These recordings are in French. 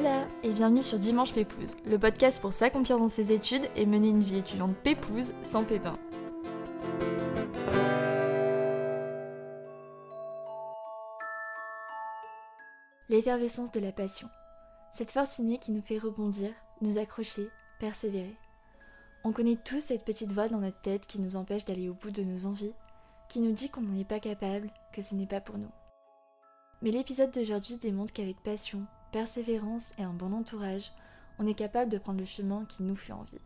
Hola et bienvenue sur Dimanche Pépouze, le podcast pour s'accomplir dans ses études et mener une vie étudiante pépouze sans pépin. L'effervescence de la passion. Cette force innée qui nous fait rebondir, nous accrocher, persévérer. On connaît tous cette petite voix dans notre tête qui nous empêche d'aller au bout de nos envies, qui nous dit qu'on n'en est pas capable, que ce n'est pas pour nous. Mais l'épisode d'aujourd'hui démontre qu'avec passion, persévérance et un bon entourage, on est capable de prendre le chemin qui nous fait envie.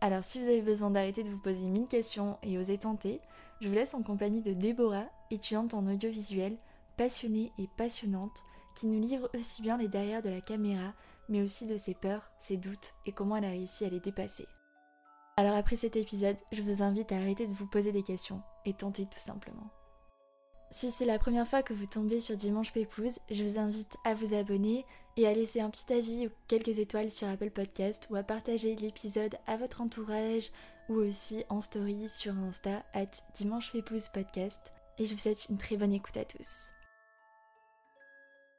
Alors si vous avez besoin d'arrêter de vous poser mille questions et oser tenter, je vous laisse en compagnie de Déborah, étudiante en audiovisuel, passionnée et passionnante, qui nous livre aussi bien les derrière de la caméra, mais aussi de ses peurs, ses doutes et comment elle a réussi à les dépasser. Alors après cet épisode, je vous invite à arrêter de vous poser des questions et tenter tout simplement. Si c'est la première fois que vous tombez sur Dimanche Pépouze, je vous invite à vous abonner et à laisser un petit avis ou quelques étoiles sur Apple Podcast ou à partager l'épisode à votre entourage ou aussi en story sur Insta at Dimanche Pépouze Podcast. Et je vous souhaite une très bonne écoute à tous.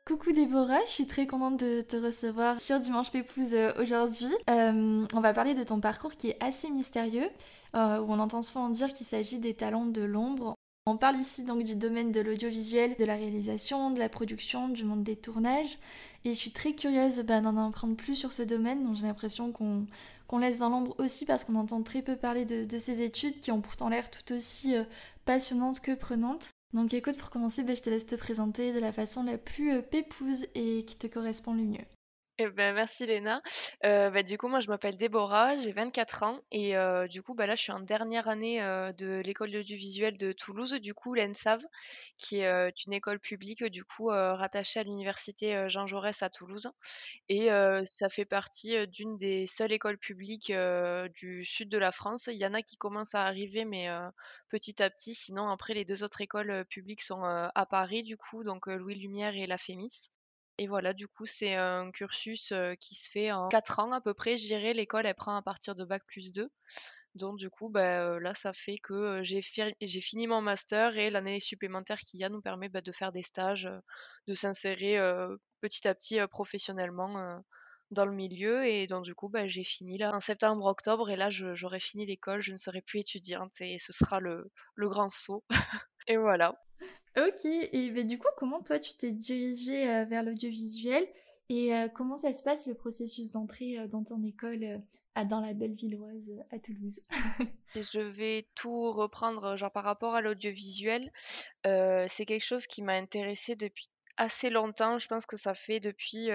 Coucou Déborah, je suis très contente de te recevoir sur Dimanche Pépouze euh, aujourd'hui. Euh, on va parler de ton parcours qui est assez mystérieux, euh, où on entend souvent dire qu'il s'agit des talents de l'ombre. On parle ici donc du domaine de l'audiovisuel, de la réalisation, de la production, du monde des tournages. Et je suis très curieuse bah, d'en apprendre plus sur ce domaine, j'ai l'impression qu'on laisse dans l'ombre aussi parce qu'on entend très peu parler de, ces études qui ont pourtant l'air tout aussi euh, passionnantes que prenantes. Donc écoute, pour commencer, bah, je te laisse te présenter de la façon la plus euh, pépouse et qui te correspond le mieux. Eh ben, merci Léna. Euh, bah, du coup, moi, je m'appelle Déborah, j'ai 24 ans et euh, du coup, bah, là, je suis en dernière année euh, de l'école d'audiovisuel de Toulouse, du coup, l'ENSAV, qui est une école publique, du coup, rattachée à l'université Jean Jaurès à Toulouse. Et ça fait partie d'une des seules écoles publiques du sud de la France. Il y en a qui commencent à arriver, mais petit à petit. Sinon, après, les deux autres écoles publiques sont à Paris, du coup, donc Louis Lumière et la Fémis. Et voilà, du coup, c'est un cursus qui se fait en 4 ans à peu près. Je dirais, l'école, elle prend à partir de Bac plus 2. Donc, du coup, bah, là, ça fait que j'ai fini mon master et l'année supplémentaire qu'il y a nous permet bah, de faire des stages, de s'insérer petit à petit professionnellement dans le milieu. Et donc, du coup, bah, j'ai fini là en septembre-octobre et là, j'aurai fini l'école, je ne serai plus étudiante et ce sera le grand saut. et voilà. Ok, et ben, du coup, comment toi tu t'es dirigée euh, vers l'audiovisuel et euh, comment ça se passe le processus d'entrée euh, dans ton école à, dans la belle villoise à Toulouse? Je vais tout reprendre genre par rapport à l'audiovisuel. c'est quelque chose qui m'a intéressée depuis assez longtemps. Je pense que ça fait depuis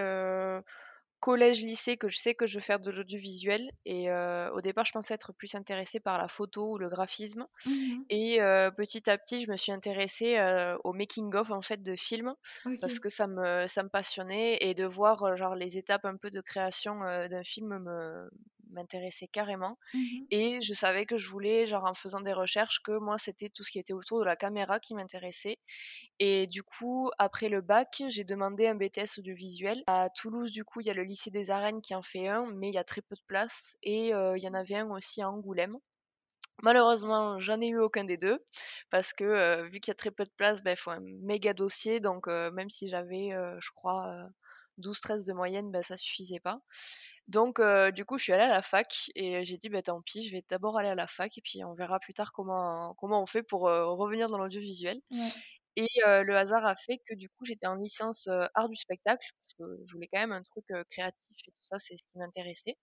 collège-lycée que je sais que je veux faire de l'audiovisuel. Et euh, au départ, je pensais être plus intéressée par la photo ou le graphisme. Mmh et euh, petit à petit, je me suis intéressée euh, au making-of en fait de films parce que ça me, ça me passionnait et de voir genre les étapes un peu de création d'un film me, m'intéressait carrément. Mmh et je savais que je voulais, genre en faisant des recherches, que moi c'était tout ce qui était autour de la caméra qui m'intéressait. Et du coup, après le bac, j'ai demandé un BTS audiovisuel. À Toulouse, du coup, il y a le lycée des Arènes qui en fait un, mais il y a très peu de place. Et il y en avait un aussi à Angoulême. Malheureusement, j'en ai eu aucun des deux parce que vu qu'il y a très peu de place, il ben, faut un méga dossier. Donc même si j'avais, je crois, 12-13 de moyenne, ben, ça suffisait pas. Donc, du coup, je suis allée à la fac et j'ai dit, bah, tant pis, je vais d'abord aller à la fac et puis on verra plus tard comment, comment on fait pour revenir dans l'audiovisuel. Et le hasard a fait que du coup, j'étais en licence art du spectacle parce que je voulais quand même un truc créatif et tout ça, c'est ce qui m'intéressait.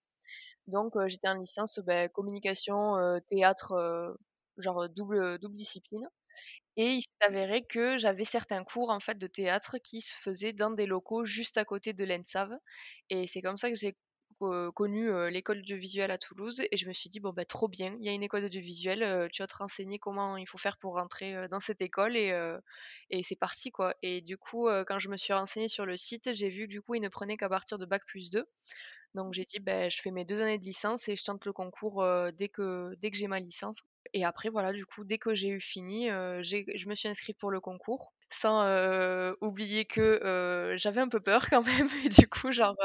Donc, j'étais en licence bah, communication, théâtre, genre double, double discipline. Et il s'est avéré que j'avais certains cours en fait de théâtre qui se faisaient dans des locaux juste à côté de l'ENSAV. Et c'est comme ça que j'ai connu l'école audiovisuelle à Toulouse et je me suis dit bon bah trop bien, il y a une école audiovisuelle, tu vas te renseigner comment il faut faire pour rentrer dans cette école et, et c'est parti quoi. Et du coup quand je me suis renseignée sur le site, j'ai vu que du coup ils ne prenaient qu'à partir de bac plus 2. Donc j'ai dit ben je fais mes deux années de licence et je tente le concours dès que dès que j'ai ma licence. Et après voilà, du coup, dès que j'ai eu fini, j'ai je me suis inscrite pour le concours sans, heu, oublier que, heu, j'avais un peu peur quand même et du coup, genre,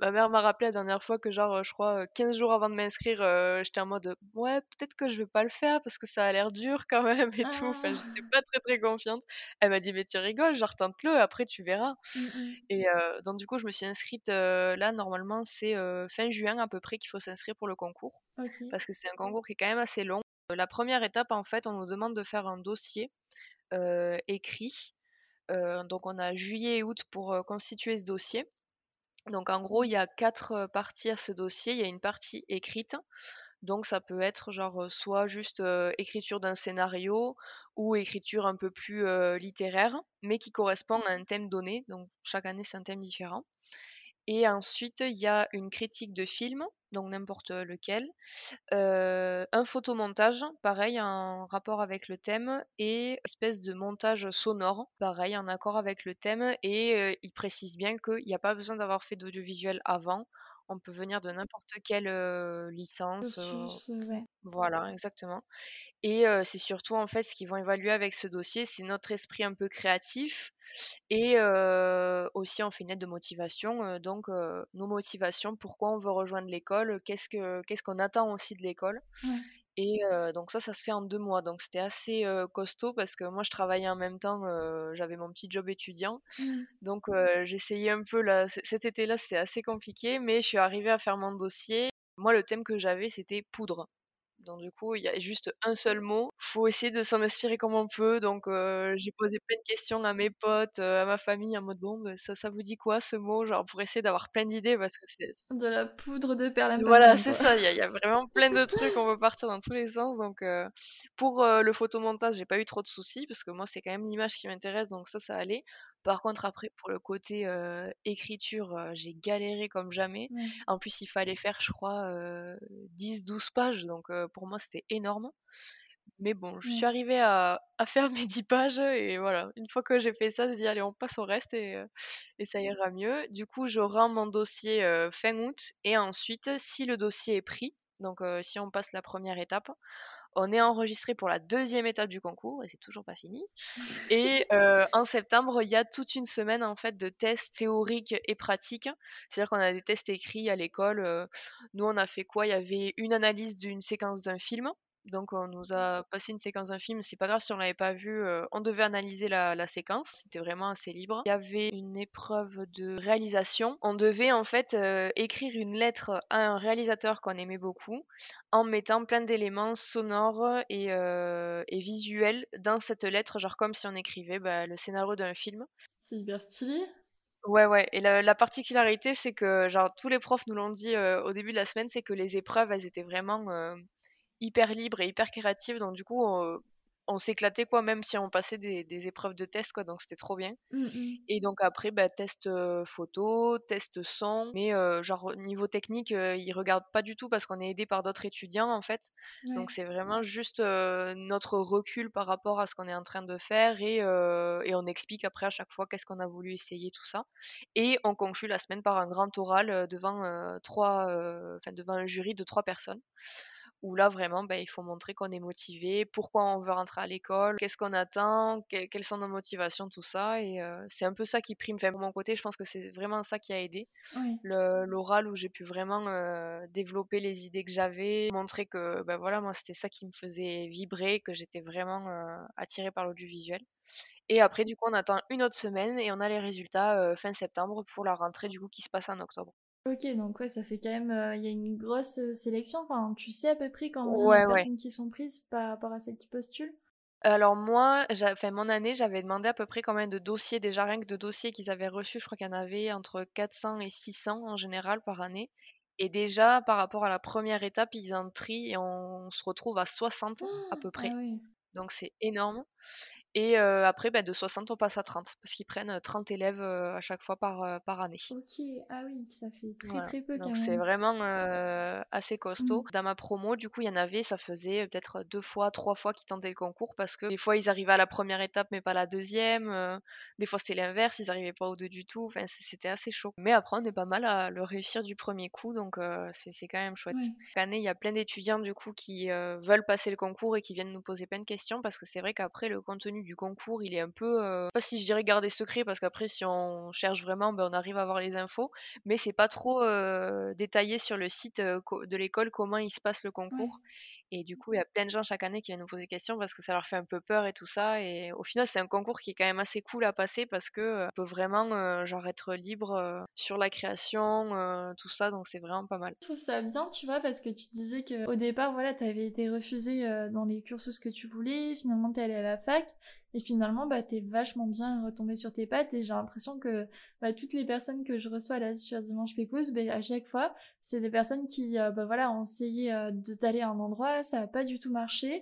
ma mère m'a rappelé la dernière fois que genre, je crois, 15 jours avant de m'inscrire, j'étais en mode: «Ouais, peut-être que je vais pas le faire parce que ça a l'air dur quand même et tout». Enfin, j'étais Ah! pas très, très confiante. Elle m'a dit: «Mais tu rigoles, genre tente-le, après tu verras» Mmh mh. et donc du coup, je me suis inscrite, là normalement c'est, fin juin à peu près qu'il faut s'inscrire pour le concours parce que c'est un concours qui est quand même assez long. La première étape, en fait, on nous demande de faire un dossier, heu, écrit Heu, donc on a juillet et août pour, constituer ce dossier. Donc en gros, il y a 4 heu, parties à ce dossier. Il y a une partie écrite, donc ça peut être genre, soit juste, écriture d'un scénario ou écriture un peu plus, littéraire, mais qui correspond à un thème donné, donc chaque année c'est un thème différent. Et ensuite, il y a une critique de film, donc n'importe lequel, Heu, un photomontage, pareil en rapport avec le thème et espèce de montage sonore, pareil en accord avec le thème et heu, il précise bien qu'il y a pas besoin d'avoir fait d'audiovisuel avant. On peut venir de n'importe quelle, licence, ouais. voilà, exactement et c'est surtout en fait ce qu'ils vont évaluer avec ce dossier, c'est notre esprit un peu créatif et heu, aussi on fait une lettre de motivation, heu, donc heu, nos motivations, pourquoi on veut rejoindre l'école, qu'est-ce que qu'est-ce qu'on attend aussi de l'école Ouais. et heu, donc ça, ça se fait en 2 mois. Donc c'était assez, heu, costaud parce que moi je travaillais en même temps, heu, j'avais mon petit job étudiant. Mmh. Donc heu, j'essayais un peu là c cet été-là, c'était assez compliqué, mais je suis arrivée à faire mon dossier. Moi, le thème que j'avais, c'était poudre. Donc du coup, il y a juste un seul mot. Faut essayer de s'en inspirer comme on peut. Donc heu, j'ai posé plein de questions à mes potes, heu, à ma famille en mode: «Bon, bah, ça ça vous dit quoi ce mot?» genre pour essayer d'avoir plein d'idées parce que c'est De la poudre de voilà, perlimpinpin, c'est quoi. ça, il y a il y a vraiment plein de trucs, on peut partir dans tous les sens donc heu, pour, le photomontage, j'ai pas eu trop de soucis parce que moi, c'est quand même l'image qui m'intéresse donc ça, ça allait. Par contre après pour le côté, écriture, j'ai galéré comme jamais. Ouais. En plus, il fallait faire je crois, heu, 10-12 pages donc pour moi, c'était énorme. Mais bon, je suis arrivée à à faire mes 10 pages et voilà. Une fois que j'ai fait ça, je dis: «Allez, on passe au reste et et ça ira mieux». Du coup, je rends mon dossier, fin août et ensuite, si le dossier est pris, donc si on passe la première étape, on est enregistré pour la deuxième étape du concours et c'est toujours pas fini et heu, en septembre, il y a toute une semaine, en fait, de tests théoriques et pratiques. C'est-à-dire qu'on a des tests écrits à l'école, heu, nous, on a fait quoi? Il y avait une analyse d'une séquence d'un film, donc on nous a passé une séquence d'un film, c'est pas grave si on l'avait pas vu, heu, on devait analyser la la séquence, c'était vraiment assez libre. Il y avait une épreuve de réalisation. On devait, en fait, heu, écrire une lettre à un réalisateur qu'on aimait beaucoup en mettant plein d'éléments sonores et, et visuels dans cette lettre, genre comme si on écrivait, bah, le scénario d'un film. C'est hyper stylé. Ouais, ouais et la la particularité, c'est que genre tous les profs nous l'ont dit, au début de la semaine, c'est que les épreuves, elles étaient vraiment, hyper libres et hyper créatives donc du coup, heu, on s'éclatait quoi, même si on passait des des épreuves de test quoi, donc c'était trop bien. Mmh mh. Et donc après, bah, test, heu, photo, test son, mais heu, genre niveau technique, heu, ils regardent pas du tout parce qu'on est aidé par d'autres étudiants, en fait. Donc c'est vraiment juste, notre recul par rapport à ce qu'on est en train de faire et et on explique après à chaque fois qu'est-ce qu'on a voulu essayer, tout ça. Et on conclut la semaine par un grand oral, devant, heu, 3, heu, enfin devant un jury de 3 personnes où là vraiment, bah, il faut montrer qu'on est motivé, pourquoi on veut rentrer à l'école, qu'est-ce qu'on attend, que quelles sont nos motivations, tout ça et heu, c'est un peu ça qui prime. Enfin, de mon côté, je pense que c'est vraiment ça qui a aidé. L'oral où j'ai pu vraiment, heu, développer les idées que j'avais, montrer que, bah, voilà, moi, c'était ça qui me faisait vibrer, que j'étais vraiment, heu, attirée par l'audiovisuel et après, du coup, on attend une autre semaine et on a les résultats, fin septembre pour la rentrée, du coup, qui se passe en octobre. OK, donc ouais, ça fait quand même, heu, il y a une grosse, heu, sélection. Enfin, tu sais à peu près combien a de Ouais, ouais. personnes qui sont prises par rapport à celles qui postulent? Alors moi, enfin mon année, j'avais demandé à peu près combien de dossiers, déjà rien que de dossiers qu'ils avaient reçus, je crois qu'il y en avait entre 400 et 600 en général par année. Et déjà, par rapport à la première étape, ils en trient et on se retrouve à 60 à peu Ah près. ouais. Donc c'est énorme. Et après, bah, de 60, on passe à 30 parce qu'ils prennent 30 élèves à chaque fois par, par année. Ok, ah oui, ça fait très très peu quand Donc c'est vraiment assez costaud. Mmh. Dans ma promo, du coup, il y en avait, ça faisait peut-être deux fois, trois fois qu'ils tentaient le concours parce que des fois, ils arrivaient à la première étape mais pas la deuxième. des fois, c'était l'inverse, ils n'arrivaient pas aux deux du tout. Enfin, c'était assez chaud. Mais après, on est pas mal à le réussir du premier coup, donc c'est quand même chouette. Chaque année, il y a plein d'étudiants du coup qui veulent passer le concours et qui viennent nous poser plein de questions parce que c'est vrai qu'après, le contenu du concours, il est un peu, euh, pas si je dirais garder secret, parce qu'après, si on cherche vraiment, ben, on arrive à avoir les infos, mais c'est pas trop euh, détaillé sur le site euh, de l'école comment il se passe le concours. Et du coup, il y a plein de gens chaque année qui viennent nous poser des questions parce que ça leur fait un peu peur et tout ça. Et au final, c'est un concours qui est quand même assez cool à passer parce que on peut vraiment genre être libre sur la création, tout ça. Donc c'est vraiment pas mal. Je trouve ça bien, tu vois, parce que tu disais qu'au départ, voilà, tu avais été refusé dans les cursus que tu voulais. Finalement, tu es allé à la fac. Et finalement, bah, t'es vachement bien retombé sur tes pattes et j'ai l'impression que bah, toutes les personnes que je reçois là sur Dimanche Pépouze, bah, à chaque fois, c'est des personnes qui euh, bah, voilà, ont essayé euh, d'aller à un endroit, ça n'a pas du tout marché.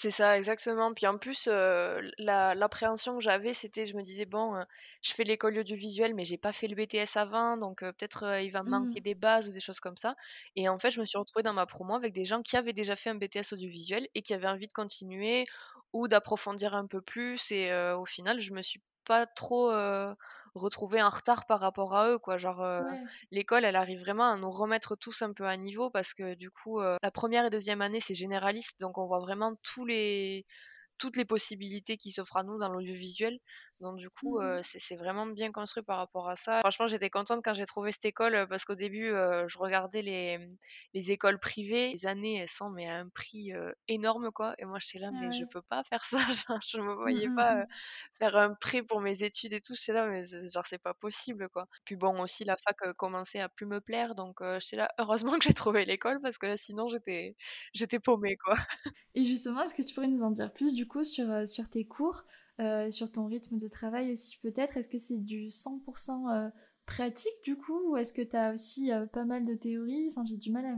C'est ça, exactement. Puis en plus, euh, l'appréhension que j'avais, c'était, je me disais, bon, euh, je fais l'école audiovisuelle, mais j'ai pas fait le BTS avant, donc euh, peut-être il va me manquer mmh. des bases ou des choses comme ça. Et en fait, je me suis retrouvée dans ma promo avec des gens qui avaient déjà fait un BTS audiovisuel et qui avaient envie de continuer ou d'approfondir un peu plus. Et au final, je me suis pas trop retrouver en retard par rapport à eux, quoi. Genre, l'école, elle arrive vraiment à nous remettre tous un peu à niveau parce que du coup, la première et deuxième année, c'est généraliste, donc on voit vraiment tous les toutes les possibilités qui s'offrent à nous dans l'audiovisuel. Donc du coup, mmh c'est vraiment bien construit par rapport à ça. Franchement, j'étais contente quand j'ai trouvé cette école parce qu'au début, je regardais les, mmh, les écoles privées. Les années, elles sont mais à un prix énorme quoi. Et moi, j'étais là, ah mais je peux pas faire ça. genre, je me mmh, voyais pas faire un prêt pour mes études et tout. J'étais là, mais genre c'est pas possible quoi. Puis bon, aussi la fac commençait à plus me plaire, donc j'étais là. Heureusement que j'ai trouvé l'école parce que là, sinon j'étais j'étais paumée quoi. Et justement, est-ce que tu pourrais nous en dire plus du coup sur sur tes cours? Euh, sur ton rythme de travail aussi peut-être? Est-ce que c'est du 100% euh, pratique du coup ou est-ce que tu as aussi euh, pas mal de théories? Enfin, j'ai du mal à,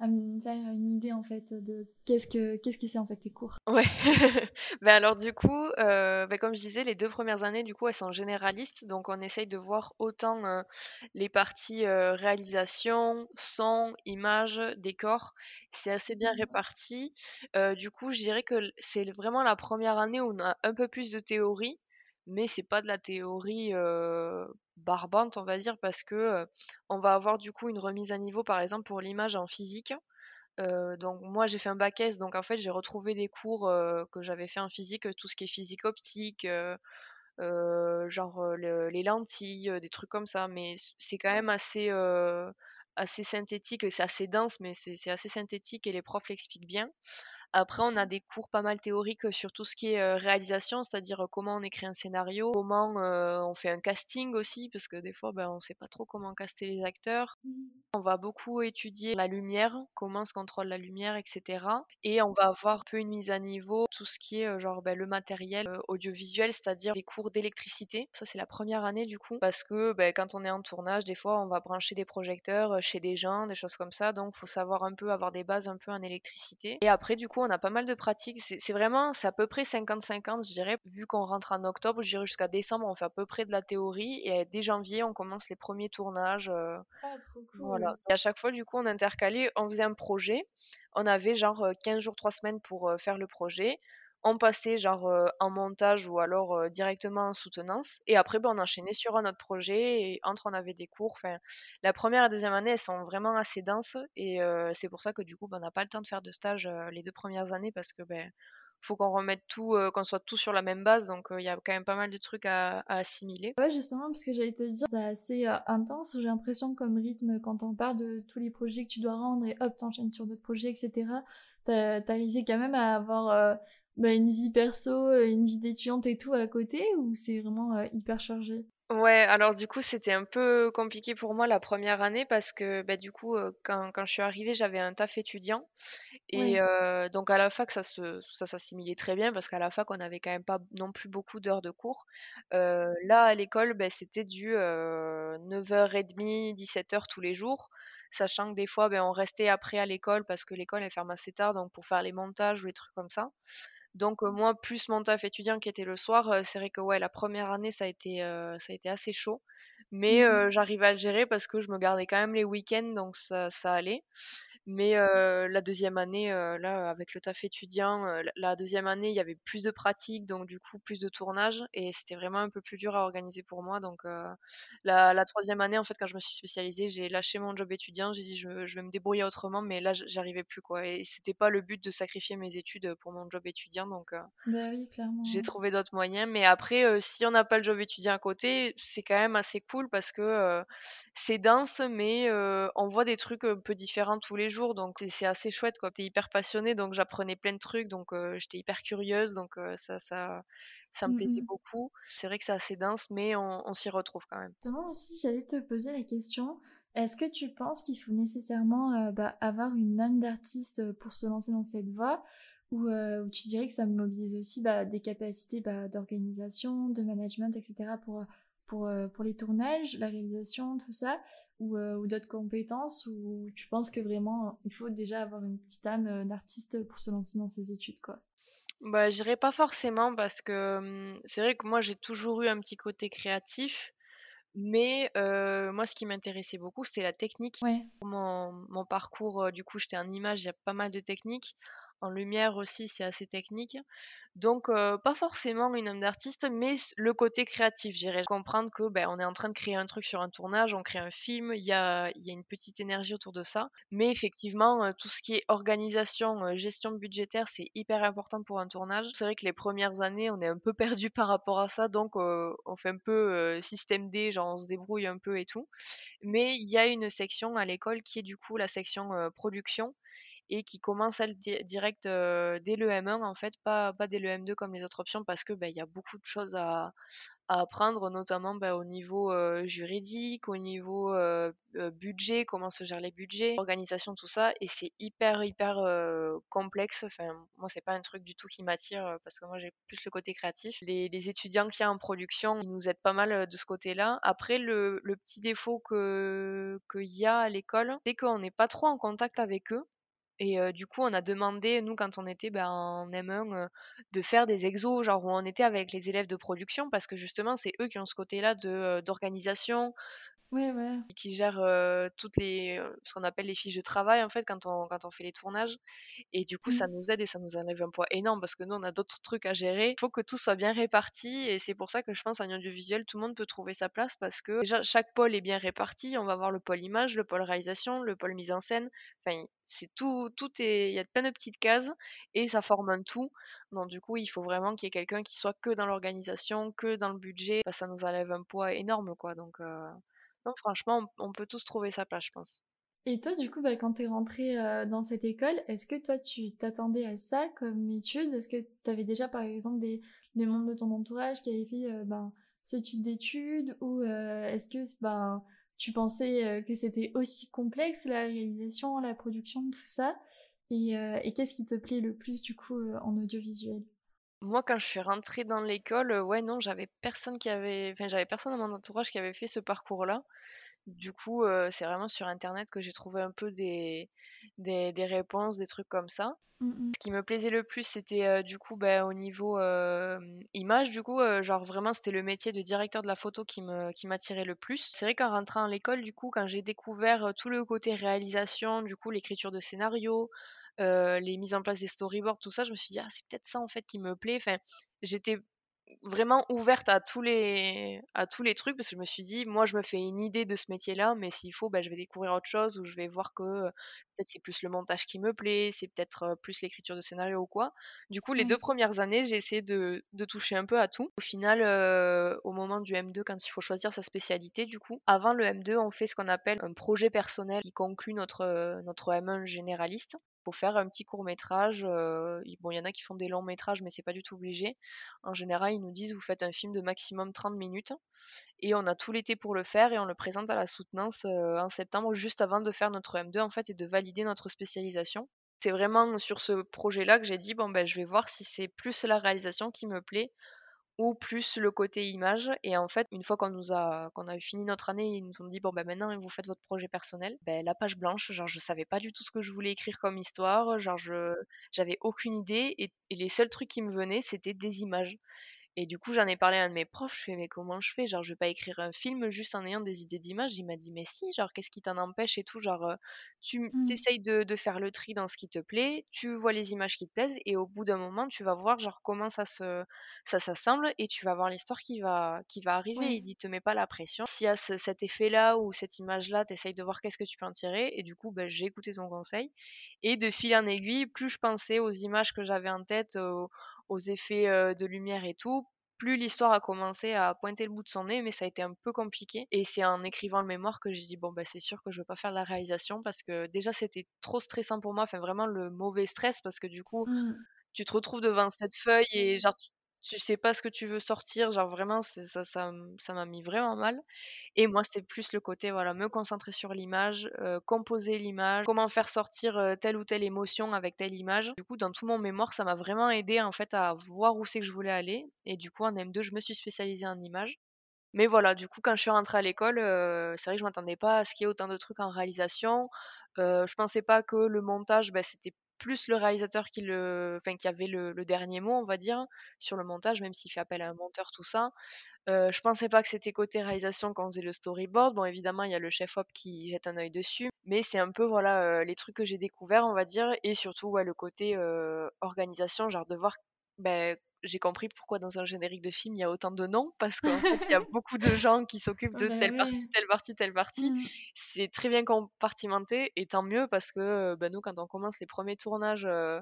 à me faire une idée en fait de qu'est-ce que qu'est-ce que c'est en fait tes cours. Ouais. ben alors du coup, euh, ben comme je disais, les deux premières années du coup elles sont généralistes, donc on essaye de voir autant euh, les parties euh, réalisation, son, image, décor. C'est assez bien mmh. réparti. du coup, je dirais que c'est vraiment la première année où on a un peu plus de théorie mais c'est pas de la théorie barbante, on va dire, parce que on va avoir du coup une remise à niveau, par exemple pour l'image en physique. donc moi j'ai fait un bac S, donc en fait j'ai retrouvé des cours que j'avais fait en physique, tout ce qui est physique optique, genre les lentilles, des trucs comme ça, mais c'est quand même assez assez synthétique, c'est assez dense, mais c'est assez synthétique et les profs l'expliquent bien. Après, on a des cours pas mal théoriques sur tout ce qui est réalisation, c'est-à-dire comment on écrit un scénario, comment on fait un casting aussi, parce que des fois, ben, on ne sait pas trop comment caster les acteurs. Mmh. On va beaucoup étudier la lumière, comment se contrôle la lumière, etc. Et on va avoir un peu une mise à niveau, tout ce qui est genre ben, le matériel audiovisuel, c'est-à-dire des cours d'électricité. Ça, c'est la première année du coup, parce que ben, quand on est en tournage, des fois, on va brancher des projecteurs chez des gens, des choses comme ça. Donc, il faut savoir un peu avoir des bases un peu en électricité. Et après, du coup, on a pas mal de pratiques. C'est vraiment, c'est à peu près 50-50, je dirais. Vu qu'on rentre en octobre, je dirais jusqu'à décembre, on fait à peu près de la théorie. Et dès janvier, on commence les premiers tournages. Euh, ah, trop cool. Voilà. Et à chaque fois, du coup, on intercalait, on faisait un projet. On avait genre 15 euh, jours, 3 semaines pour euh, faire le projet on passait genre en montage ou alors directement en soutenance. Et après, ben, on enchaînait sur un autre projet et entre, on avait des cours. Enfin, la première et deuxième année, elles sont vraiment assez denses et c'est pour ça que du coup, ben, on n'a pas le temps de faire de stage les deux premières années parce que ben, faut qu'on remette tout, qu'on soit tout sur la même base. Donc il y a quand même pas mal de trucs à, assimiler. Ouais, justement, parce que j'allais te dire, c'est assez intense. J'ai l'impression comme rythme quand on parle de tous les projets que tu dois rendre et hop, t'enchaînes sur d'autres projets, etc. T'arrivais quand même à avoir bah, une vie perso, une vie d'étudiante et tout à côté ou c'est vraiment hyper chargé? Ouais, alors du coup, c'était un peu compliqué pour moi la première année parce que bah, du coup, quand, quand je suis arrivée, j'avais un taf étudiant. Et donc à la fac, ça se, ça s'assimilait très bien parce qu'à la fac, on n'avait quand même pas non plus beaucoup d'heures de cours. là, à l'école, bah, c'était du 9h30, 17h tous les jours, sachant que des fois, ben, on restait après à l'école parce que l'école, elle ferme assez tard, donc pour faire les montages ou les trucs comme ça. Donc moi, plus mon taf étudiant qui était le soir, c'est vrai que ouais, la première année, ça a été, ça a été assez chaud. Mais Mmh j'arrivais à le gérer parce que je me gardais quand même les week-ends, donc ça, ça allait. Mais la deuxième année, là, avec le taf étudiant, la deuxième année, il y avait plus de pratiques, donc du coup, plus de tournage et c'était vraiment un peu plus dur à organiser pour moi. Donc la, la troisième année, en fait, quand je me suis spécialisée, j'ai lâché mon job étudiant. J'ai dit je, je vais me débrouiller autrement, mais là, j'arrivais plus quoi. Et c'était pas le but de sacrifier mes études pour mon job étudiant, donc Bah oui, clairement, j'ai ouais. trouvé d'autres moyens. Mais après, si on n'a pas le job étudiant à côté, c'est quand même assez cool parce que c'est dense, mais on voit des trucs un peu différents tous les jours. Donc c'est assez chouette, quoi. T'es hyper passionnée, donc j'apprenais plein de trucs. Donc j'étais hyper curieuse. Donc ça, ça, ça me Mmh plaisait mh. beaucoup. C'est vrai que c'est assez dense, mais on, on s'y retrouve quand même. Justement aussi, j'allais te poser la question, est-ce que tu penses qu'il faut nécessairement euh, bah, avoir une âme d'artiste pour se lancer dans cette voie? Ou, euh, tu dirais que ça mobilise aussi bah, des capacités bah, d'organisation, de management, etc. pour, pour, euh, pour les tournages, la réalisation, tout ça, ou, euh, ou d'autres compétences, ou tu penses que vraiment il faut déjà avoir une petite âme euh, d'artiste pour se lancer dans ses études, quoi? Bah, j'irai pas forcément parce que hum, c'est vrai que moi j'ai toujours eu un petit côté créatif. Mais moi, ce qui m'intéressait beaucoup, c'était la technique. Ouais, Mon mon parcours, du coup, j'étais en image, il y a pas mal de techniques. En lumière aussi, c'est assez technique. Donc pas forcément une âme d'artiste, mais le côté créatif, j'irais comprendre que, ben, on est en train de créer un truc sur un tournage, on crée un film, il y a une petite énergie autour de ça. Mais effectivement, tout ce qui est organisation, gestion budgétaire, c'est hyper important pour un tournage. C'est vrai que les premières années, on est un peu perdu par rapport à ça, donc on fait un peu, système D, genre on se débrouille un peu et tout. Mais il y a une section à l'école qui est du coup la section, production et qui commence elle di direct, dès le M1 en fait, pas pas dès le M2 comme les autres options parce que, bah, il y a beaucoup de choses à apprendre notamment, bah, au niveau, juridique, au niveau, budget, comment se gèrent les budgets, organisation, tout ça et c'est hyper, hyper, complexe. Enfin, moi, c'est pas un truc du tout qui m'attire, parce que moi, j'ai plus le côté créatif. Les les étudiants qu'il y a en production, ils nous aident pas mal, de ce côté-là. Après le le petit défaut que qu'il y a à l'école, c'est qu'on n'est pas trop en contact avec eux. Et du coup, on a demandé, nous, quand on était, ben, en M1, heu, de faire des exos, genre où on était avec les élèves de production parce que justement, c'est eux qui ont ce côté-là de, d'organisation, ouais, ouais. qui gèrent, heu, toutes les, ce qu'on appelle les fiches de travail, en fait, quand on quand on fait les tournages et du coup, ça Mmh. nous aide et ça nous enlève un poids énorme parce que nous, on a d'autres trucs à gérer. Il faut que tout soit bien réparti et c'est pour ça que je pense en audiovisuel, tout le monde peut trouver sa place parce que déjà, chaque pôle est bien réparti. On va avoir le pôle image, le pôle réalisation, le pôle mise en scène. Enfin, c'est tout, tout est, il y a plein de petites cases et ça forme un tout. Donc du coup, il faut vraiment qu'il y ait quelqu'un qui soit que dans l'organisation, que dans le budget. Bah, ça nous enlève un poids énorme, quoi. Donc, euh, franchement, on, peut tous trouver sa place, je pense. Et toi, du coup, bah, quand t'es rentrée euh, dans cette école, est-ce que toi, tu t'attendais à ça comme étude? Est-ce que t'avais déjà, par exemple, des, membres de ton entourage qui avaient fait euh, ben, ce type d'études? Ou euh, est-ce que ben, tu pensais que c'était aussi complexe, la réalisation, la production, tout ça? Et, et qu'est-ce qui te plaît le plus, du coup, en audiovisuel? Moi, quand je suis rentrée dans l'école, euh, ouais, non, j'avais personne qui avait, enfin, j'avais personne dans mon entourage qui avait fait ce parcours-là. Du coup, euh, c'est vraiment sur Internet que j'ai trouvé un peu des, des, des réponses, des trucs comme ça. Mm, Ce qui me plaisait le plus, c'était euh, du coup ben, au niveau image, du coup, genre vraiment c'était le métier de directeur de la photo qui me, qui m'attirait le plus. C'est vrai qu'en rentrant à l'école, du coup, quand j'ai découvert tout le côté réalisation, du coup, l'écriture de scénario, euh, les mises en place des storyboards, tout ça, je me suis dit, ah, c'est peut-être ça en fait qui me plaît. Enfin, j'étais vraiment ouverte à tous les à tous les trucs parce que je me suis dit moi je me fais une idée de ce métier-là mais s'il faut bah, je vais découvrir autre chose ou je vais voir que euh, peut-être c'est plus le montage qui me plaît c'est peut-être euh, plus l'écriture de scénario ou quoi. Du coup les deux premières années j'ai essayé de, de toucher un peu à tout. Au final au moment du M2 quand il faut choisir sa spécialité du coup avant le M2 on fait ce qu'on appelle un projet personnel qui conclut notre notre M1 généraliste Faut faire un petit court métrage, heu, bon, il y en a qui font des longs métrages, mais c'est pas du tout obligé. En général, ils nous disent: «Vous faites un film de maximum 30 minutes» et on a tout l'été pour le faire et on le présente à la soutenance, heu, en septembre, juste avant de faire notre M2 en fait et de valider notre spécialisation. C'est vraiment sur ce projet-là que j'ai dit: «Bon, ben, je vais voir si c'est plus la réalisation qui me plaît ou plus le côté image» et en fait, une fois qu'on nous a qu'on a fini notre année, ils nous ont dit: «Bon, bah, maintenant vous faites votre projet personnel». Beh, la page blanche, genre je savais pas du tout ce que je voulais écrire comme histoire, genre je j'avais aucune idée. Et et les seuls trucs qui me venaient, c'était des images et du coup, j'en ai parlé à un de mes profs, je fais: «Mais comment je fais? Genre je vais pas écrire un film juste en ayant des idées d'images». Il m'a dit: «Mais si, genre qu'est-ce qui t'en empêche et tout, genre, heu, tu Mmh. essayes de de faire le tri dans ce qui te plaît, tu vois les images qui te plaisent et au bout d'un moment, tu vas voir genre comment ça se ça s'assemble et tu vas voir l'histoire qui va qui va arriver». Ouais. Il dit: «Te mets pas la pression. S'il y a ce cet effet-là ou cette image-là, tu essayes de voir qu'est-ce que tu peux en tirer» et du coup, bah, j'ai écouté son conseil et de fil en aiguille, plus je pensais aux images que j'avais en tête, aux effets, de lumière et tout, plus l'histoire a commencé à pointer le bout de son nez, mais ça a été un peu compliqué. Et c'est en écrivant le mémoire que j'ai dit: «Bon, bah, c'est sûr que je veux pas faire de la réalisation» parce que déjà c'était trop stressant pour moi, enfin vraiment le mauvais stress parce que du coup, Mmh. tu te retrouves devant cette feuille et genre tu tu sais pas ce que tu veux sortir, genre vraiment ça m'a mis vraiment mal et moi c'était plus le côté, voilà, me concentrer sur l'image, heu, composer l'image, comment faire sortir, heu, telle ou telle émotion avec telle image. Du coup, dans tout mon mémoire, ça m'a vraiment aidé en fait à voir où c'est que je voulais aller et du coup en M2, je me suis spécialisée en images. Mais voilà, du coup, quand je suis rentrée à l'école, heu, c'est vrai que je m'attendais pas à ce qu'il y ait autant de trucs en réalisation. Je pensais pas que le montage, bah, c'était plus le réalisateur qui le enfin qui avait le dernier mot, on va dire, sur le montage, même s'il fait appel à un monteur, tout ça. Heu, je pensais pas que c'était côté réalisation quand on faisait le storyboard. Bon, évidemment, il y a le chef op qui jette un œil dessus, mais c'est un peu, voilà, heu, les trucs que j'ai découverts, on va dire et surtout, ouais, le côté, heu, organisation, genre de voir, beh, j'ai compris pourquoi dans un générique de film, il y a autant de noms parce qu'en fait, il y a beaucoup de gens qui s'occupent de Bah telle ouais. partie, telle partie, telle partie. Mmh. C'est très bien compartimenté et tant mieux parce que, heu, bah, nous, quand on commence les premiers tournages, heu,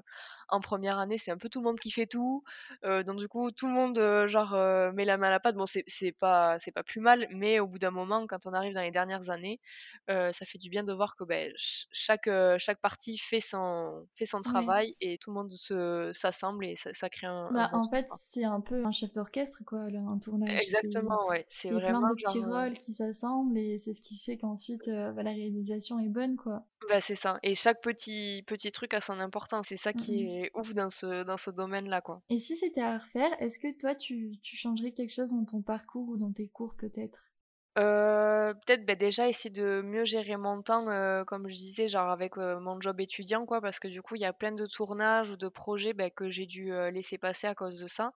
en première année, c'est un peu tout le monde qui fait tout. Donc du coup, tout le monde, genre, met la main à la pâte. Bon, c'est pas c'est pas plus mal, mais au bout d'un moment, quand on arrive dans les dernières années, ça fait du bien de voir que, ch chaque, chaque partie fait son fait son Ouais. travail et tout le monde se s'assemble et ça ça crée un un Bah, bon en fait, c'est un peu un chef d'orchestre, quoi, un tournage. Exactement, ouais. C'est plein de petits rôles qui s'assemblent et c'est ce qui fait qu'ensuite, bah, la réalisation est bonne, quoi. bah, c'est ça et chaque petit petit truc a son importance. C'est ça Mmh qui est ouf dans ce dans ce domaine-là, quoi. Et si c'était à refaire, est-ce que toi, tu tu changerais quelque chose dans ton parcours ou dans tes cours, peut-être? Heu, peut-être, bah, déjà essayer de mieux gérer mon temps, heu, comme je disais, genre avec, heu, mon job étudiant, quoi, parce que du coup, il y a plein de tournages ou de projets, bah, que j'ai dû, laisser passer à cause de ça.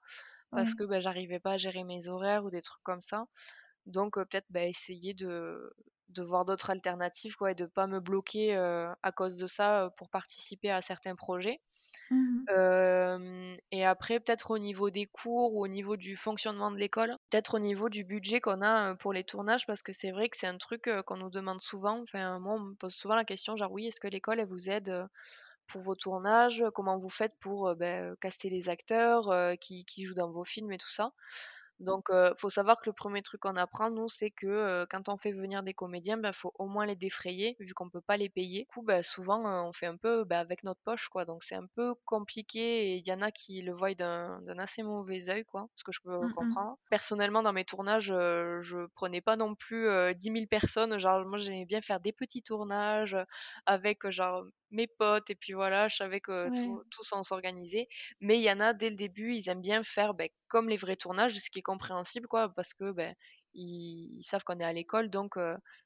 Parce Ouais. que, bah, j'arrivais pas à gérer mes horaires ou des trucs comme ça. Donc, peut-être, bah, essayer de de voir d'autres alternatives, quoi et de pas me bloquer, heu, à cause de ça, heu, pour participer à certains projets. Mmh et après peut-être au niveau des cours ou au niveau du fonctionnement de l'école, peut-être au niveau du budget qu'on a, pour les tournages parce que c'est vrai que c'est un truc, qu'on nous demande souvent. Enfin, moi, on me pose souvent la question genre: «Oui, est-ce que l'école, elle vous aide, pour vos tournages? Comment vous faites pour, heu, caster les acteurs, qui jouent dans vos films et tout ça?» Donc, faut savoir que le premier truc qu'on apprend, nous, c'est que, quand on fait venir des comédiens, bah, faut au moins les défrayer, vu qu'on peut pas les payer. Du coup, bah, souvent, on fait un peu, bah, avec notre poche, quoi. Donc c'est un peu compliqué et il y en a qui le voient d'un assez mauvais œil, quoi, ce que je peux Mmh mh. comprendre. Personnellement, dans mes tournages, je prenais pas non plus, heu, 10 000 personnes. Genre, moi, j'aimais bien faire des petits tournages, avec, genre, mes potes et puis voilà, je savais que Ouais. tout tous on s'organisait. Mais il y en a, dès le début, ils aiment bien faire, beh, comme les vrais tournages, ce qui est compréhensible, quoi, parce que, beh, ils ils savent qu'on est à l'école, donc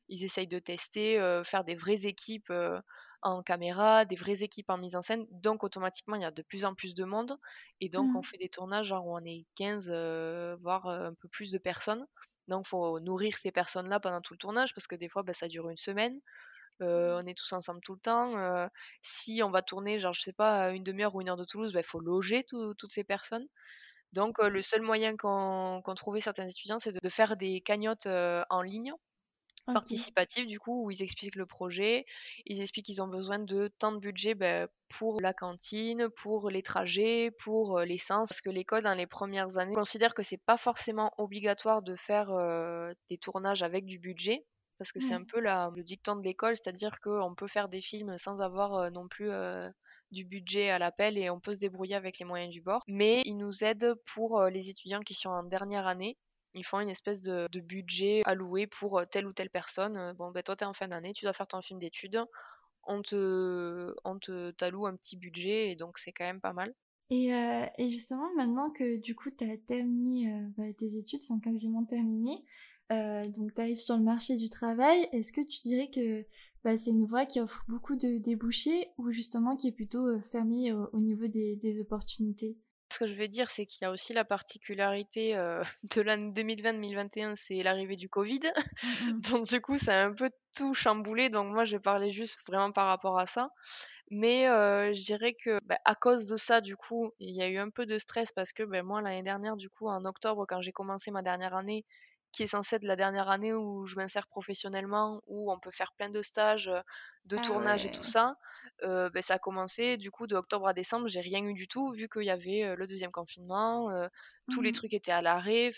ils essayent de tester, faire des vraies équipes, en caméra, des vraies équipes en mise en scène. Donc automatiquement, il y a de plus en plus de monde et donc on Mmh. fait des tournages, genre, où on est 15, heu, voire, un peu plus de personnes. Donc faut nourrir ces personnes-là pendant tout le tournage parce que des fois, bah, ça dure une semaine. On est tous ensemble tout le temps, si on va tourner, genre, je sais pas, à 1/2 heure ou 1 heure de Toulouse, il faut loger tout toutes ces personnes. Donc le seul moyen qu'ont qu'ont trouvé certains étudiants, c'est de de faire des cagnottes, en ligne, OK. participatives du coup, où ils expliquent le projet. Ils expliquent qu'ils ont besoin de tant de budget, bah, pour la cantine, pour les trajets, pour, l'essence. Parce que l'école, dans les premières années, considère que c'est pas forcément obligatoire de faire, des tournages avec du budget. Parce que c'est un peu la le dicton de l'école, c'est-à-dire qu'on peut faire des films sans avoir, heu, non plus, heu du budget à l'appel et on peut se débrouiller avec les moyens du bord. Mais ils nous aident pour les étudiants qui sont en dernière année. Ils font une espèce de, budget alloué pour telle ou telle personne. Bon, ben toi, tu es en fin d'année, tu dois faire ton film d'études. On te, on te t'alloue un petit budget et donc c'est quand même pas mal. Et, et, justement, maintenant que du coup, tu as terminé bah, tes études, enfin quasiment terminé, donc tu arrives sur le marché du travail, est-ce que tu dirais que bah, c'est une voie qui offre beaucoup de débouchés ou justement qui est plutôt fermée au, niveau des, des, opportunités? Ce que je veux dire, c'est qu'il y a aussi la particularité de l'année 2020-2021, c'est l'arrivée du Covid. Mmh, donc du coup, ça a un peu tout chamboulé. Donc moi, je parlais juste vraiment par rapport à ça. Mais je dirais que bah, à cause de ça, du coup, il y a eu un peu de stress parce que ben, moi, l'année dernière, du coup, en octobre, quand j'ai commencé ma dernière année, qui est censée être la dernière année où je m'insère professionnellement, où on peut faire plein de stages, de ah tournage et tout ça, ben, ça a commencé. Du coup, de octobre à décembre, j'ai rien eu du tout, vu qu'il y avait le deuxième confinement, tous les mmh trucs étaient à l'arrêt.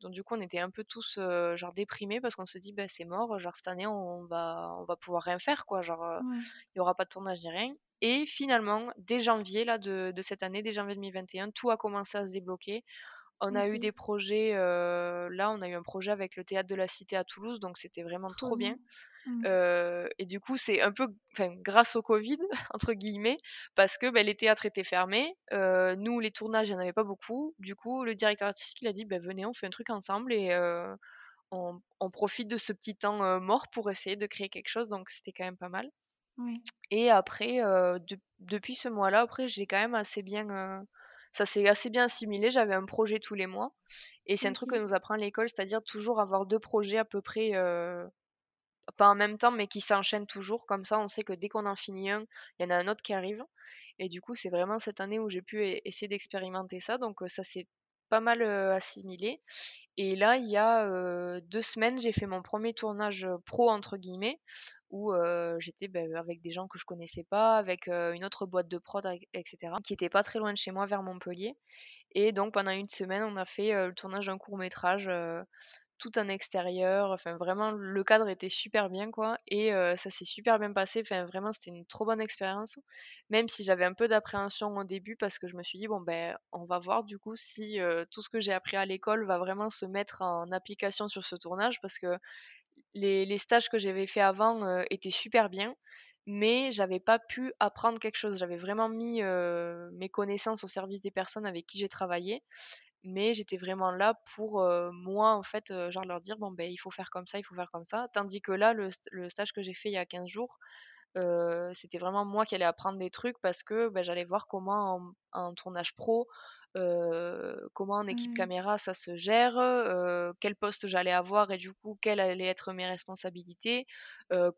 Donc, du coup, on était un peu tous genre déprimés parce qu'on se dit, bah, c'est mort, genre cette année, on va, on va pouvoir rien faire, quoi. Genre, il n'y aura pas de tournage ni rien. Et finalement, dès janvier là, de, de cette année, dès janvier 2021, tout a commencé à se débloquer. On a eu des projets, là, on a eu un projet avec le théâtre de la Cité à Toulouse, donc c'était vraiment trop, bien. Mmh. et du coup, c'est un peu grâce au Covid, entre guillemets, parce que bah, les théâtres étaient fermés. nous, les tournages, il n'y en avait pas beaucoup. Du coup, le directeur artistique il a dit bah, venez, on fait un truc ensemble et on, profite de ce petit temps mort pour essayer de créer quelque chose. Donc, c'était quand même pas mal. Et après, depuis ce mois-là, après, j'ai quand même assez bien ça s'est assez bien assimilé. J'avais un projet tous les mois. Et c'est un truc que nous apprend l'école, c'est-à-dire toujours avoir deux projets à peu près, euh, pas en même temps, mais qui s'enchaînent toujours. Comme ça, on sait que dès qu'on en finit un, il y en a un autre qui arrive. Et du coup, c'est vraiment cette année où j'ai pu e-, essayer d'expérimenter ça. Donc, ça s'est pas mal assimilé. Et là, il y a deux semaines, j'ai fait mon premier tournage pro, entre guillemets, où j'étais bah, avec des gens que je connaissais pas, avec une autre boîte de prod, etc., qui était pas très loin de chez moi, vers Montpellier. Et donc, pendant une semaine, on a fait le tournage d'un court métrage tout un extérieur. Enfin, vraiment, le cadre était super bien, quoi. Et ça s'est super bien passé. Enfin, vraiment, c'était une trop bonne expérience. Même si j'avais un peu d'appréhension au début, parce que je me suis dit, bon, ben, on va voir du coup si tout ce que j'ai appris à l'école va vraiment se mettre en application sur ce tournage, parce que les, stages que j'avais fait avant étaient super bien. Mais j'avais pas pu apprendre quelque chose. J'avais vraiment mis mes connaissances au service des personnes avec qui j'ai travaillé mais j'étais vraiment là pour moi en fait genre leur dire bon ben il faut faire comme ça il faut faire comme ça tandis que là le, stage que j'ai fait il y a 15 jours c'était vraiment moi qui allais apprendre des trucs parce que ben, j'allais voir comment un tournage pro comment en équipe mmh. caméra ça se gère, quel poste j'allais avoir et du coup quelles allaient être mes responsabilités,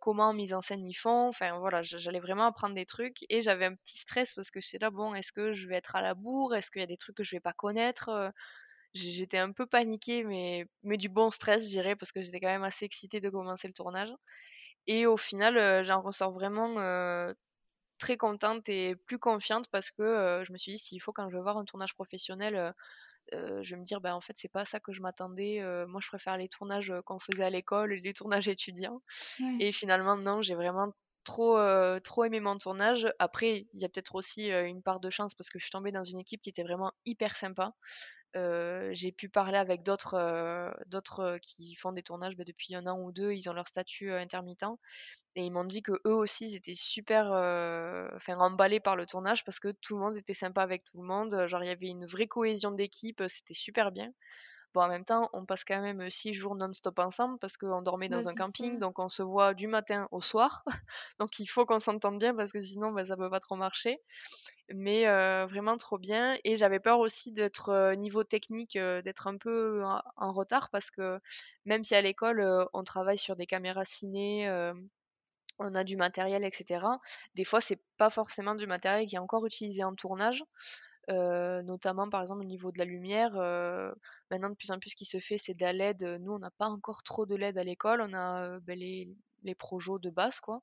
comment en mise en scène ils font. Enfin voilà, j'allais vraiment apprendre des trucs et j'avais un petit stress parce que j'étais là, bon, est-ce que je vais être à la bourre? Est-ce qu'il y a des trucs que je vais pas connaître? J'étais un peu paniquée, mais, mais du bon stress, je dirais, parce que j'étais quand même assez excitée de commencer le tournage. Et au final, j'en ressors vraiment très contente et plus confiante parce que je me suis dit s'il faut quand je vais voir un tournage professionnel je vais me dire bah en fait c'est pas ça que je m'attendais moi je préfère les tournages qu'on faisait à l'école les tournages étudiants. Et finalement non j'ai vraiment trop trop aimé mon tournage. Après il y a peut-être aussi une part de chance parce que je suis tombée dans une équipe qui était vraiment hyper sympa j'ai pu parler avec d'autres qui font des tournages bah, depuis un an ou deux ils ont leur statut intermittent et ils m'ont dit que eux aussi, ils étaient super enfin, emballés par le tournage parce que tout le monde était sympa avec tout le monde. Genre, il y avait une vraie cohésion d'équipe, c'était super bien. Bon, en même temps, on passe quand même six jours non-stop ensemble parce qu'on dormait dans un camping, donc on se voit du matin au soir. donc il faut qu'on s'entende bien parce que sinon, bah, ça peut pas trop marcher. Mais vraiment trop bien. Et j'avais peur aussi d'être, niveau technique, d'être un peu en, en, retard parce que même si à l'école, on travaille sur des caméras ciné, on a du matériel, etc. Des fois, c'est pas forcément du matériel qui est encore utilisé en tournage. Notamment par exemple au niveau de la lumière. maintenant, de plus en plus, ce qui se fait, c'est de la. Nous, on n'a pas encore trop de LED à l'école. On a ben, les, les de base, quoi.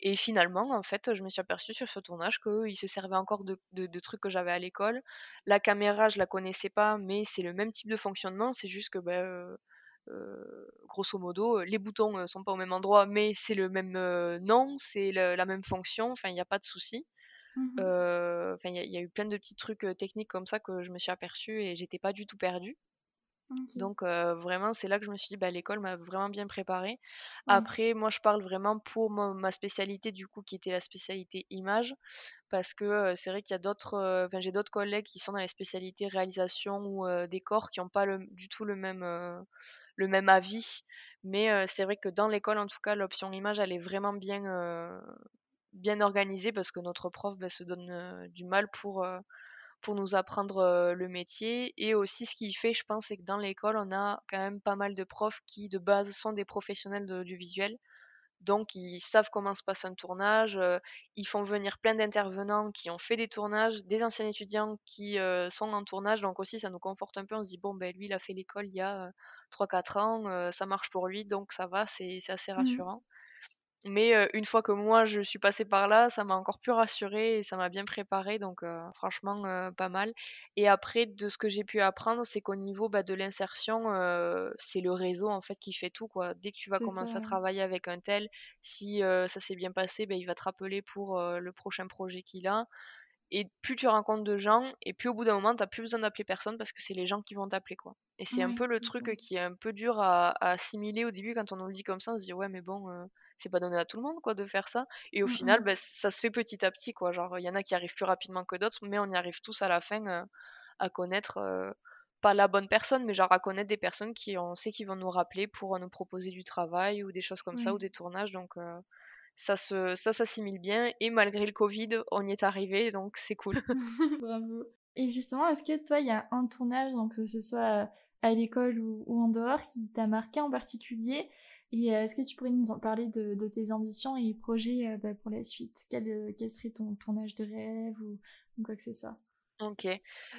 Et finalement, en fait, je me suis aperçue sur ce tournage qu'ils se servaient encore de, trucs que j'avais à l'école. La caméra, je la connaissais pas, mais c'est le même type de fonctionnement. C'est juste que ben, grosso modo, les boutons sont pas au même endroit, mais c'est le même nom, c'est la même fonction, enfin, il n'y a pas de souci. Mmh enfin, il y, a eu plein de petits trucs techniques comme ça que je me suis aperçue et j'étais pas du tout perdue. Donc vraiment, c'est là que je me suis dit, bah, l'école m'a vraiment bien préparée. Après, moi, je parle vraiment pour ma spécialité, du coup, qui était la spécialité image, parce que c'est vrai qu'il y a d'autres, enfin, j'ai d'autres collègues qui sont dans les spécialités réalisation ou décor qui n'ont pas du tout le même, le même avis. Mais c'est vrai que dans l'école, en tout cas, l'option image, elle est vraiment bien, bien organisée parce que notre prof bah, se donne du mal pour pour nous apprendre le métier. Et aussi, ce qui fait, je pense, c'est que dans l'école, on a quand même pas mal de profs qui, de base, sont des professionnels de l'audiovisuel. Donc, ils savent comment se passe un tournage. ils font venir plein d'intervenants qui ont fait des tournages, des anciens étudiants qui sont en tournage. Donc, aussi, ça nous conforte un peu. On se dit, bon, ben, lui, il a fait l'école il y a 3-4 ans, ça marche pour lui, donc ça va, c'est assez mmh Mais une fois que moi je suis passée par là, ça m'a encore plus rassurée et ça m'a bien préparée, donc franchement pas mal. Et après, de ce que j'ai pu apprendre, c'est qu'au niveau bah, de l'insertion, c'est le réseau en fait qui fait tout quoi. Dès que tu vas commencer à travailler avec un tel, si ça s'est bien passé, bah, il va te rappeler pour le prochain projet qu'il a. Et plus tu rencontres de gens, et plus au bout d'un moment, tu n'as plus besoin d'appeler personne parce que c'est les gens qui vont t'appeler. quoi. Et c'est un peu le truc qui est un peu dur à, assimiler au début quand on nous le dit comme ça. On se dit, ouais, mais bon, c'est pas donné à tout le monde quoi de faire ça. Et au mmh final, bah, ça se fait petit à petit. quoi. Genre, il y en a qui arrivent plus rapidement que d'autres, mais on y arrive tous à la fin à connaître pas la bonne personne, mais genre à connaître des personnes qui on sait qui vont nous rappeler pour nous proposer du travail ou des choses comme ça ou des tournages. Donc ça se ça s'assimile bien et malgré le Covid, on y est arrivé donc c'est cool. Bravo. Et justement, est-ce que toi, il y a un tournage, donc que ce soit à l'école ou, en dehors, qui t'a marqué en particulier? Et euh, est-ce que tu pourrais nous en parler de, tes ambitions et projets euh, bah, pour la suite? Quel, euh, serait ton tournage de rêve ou quoi que ce soit? OK.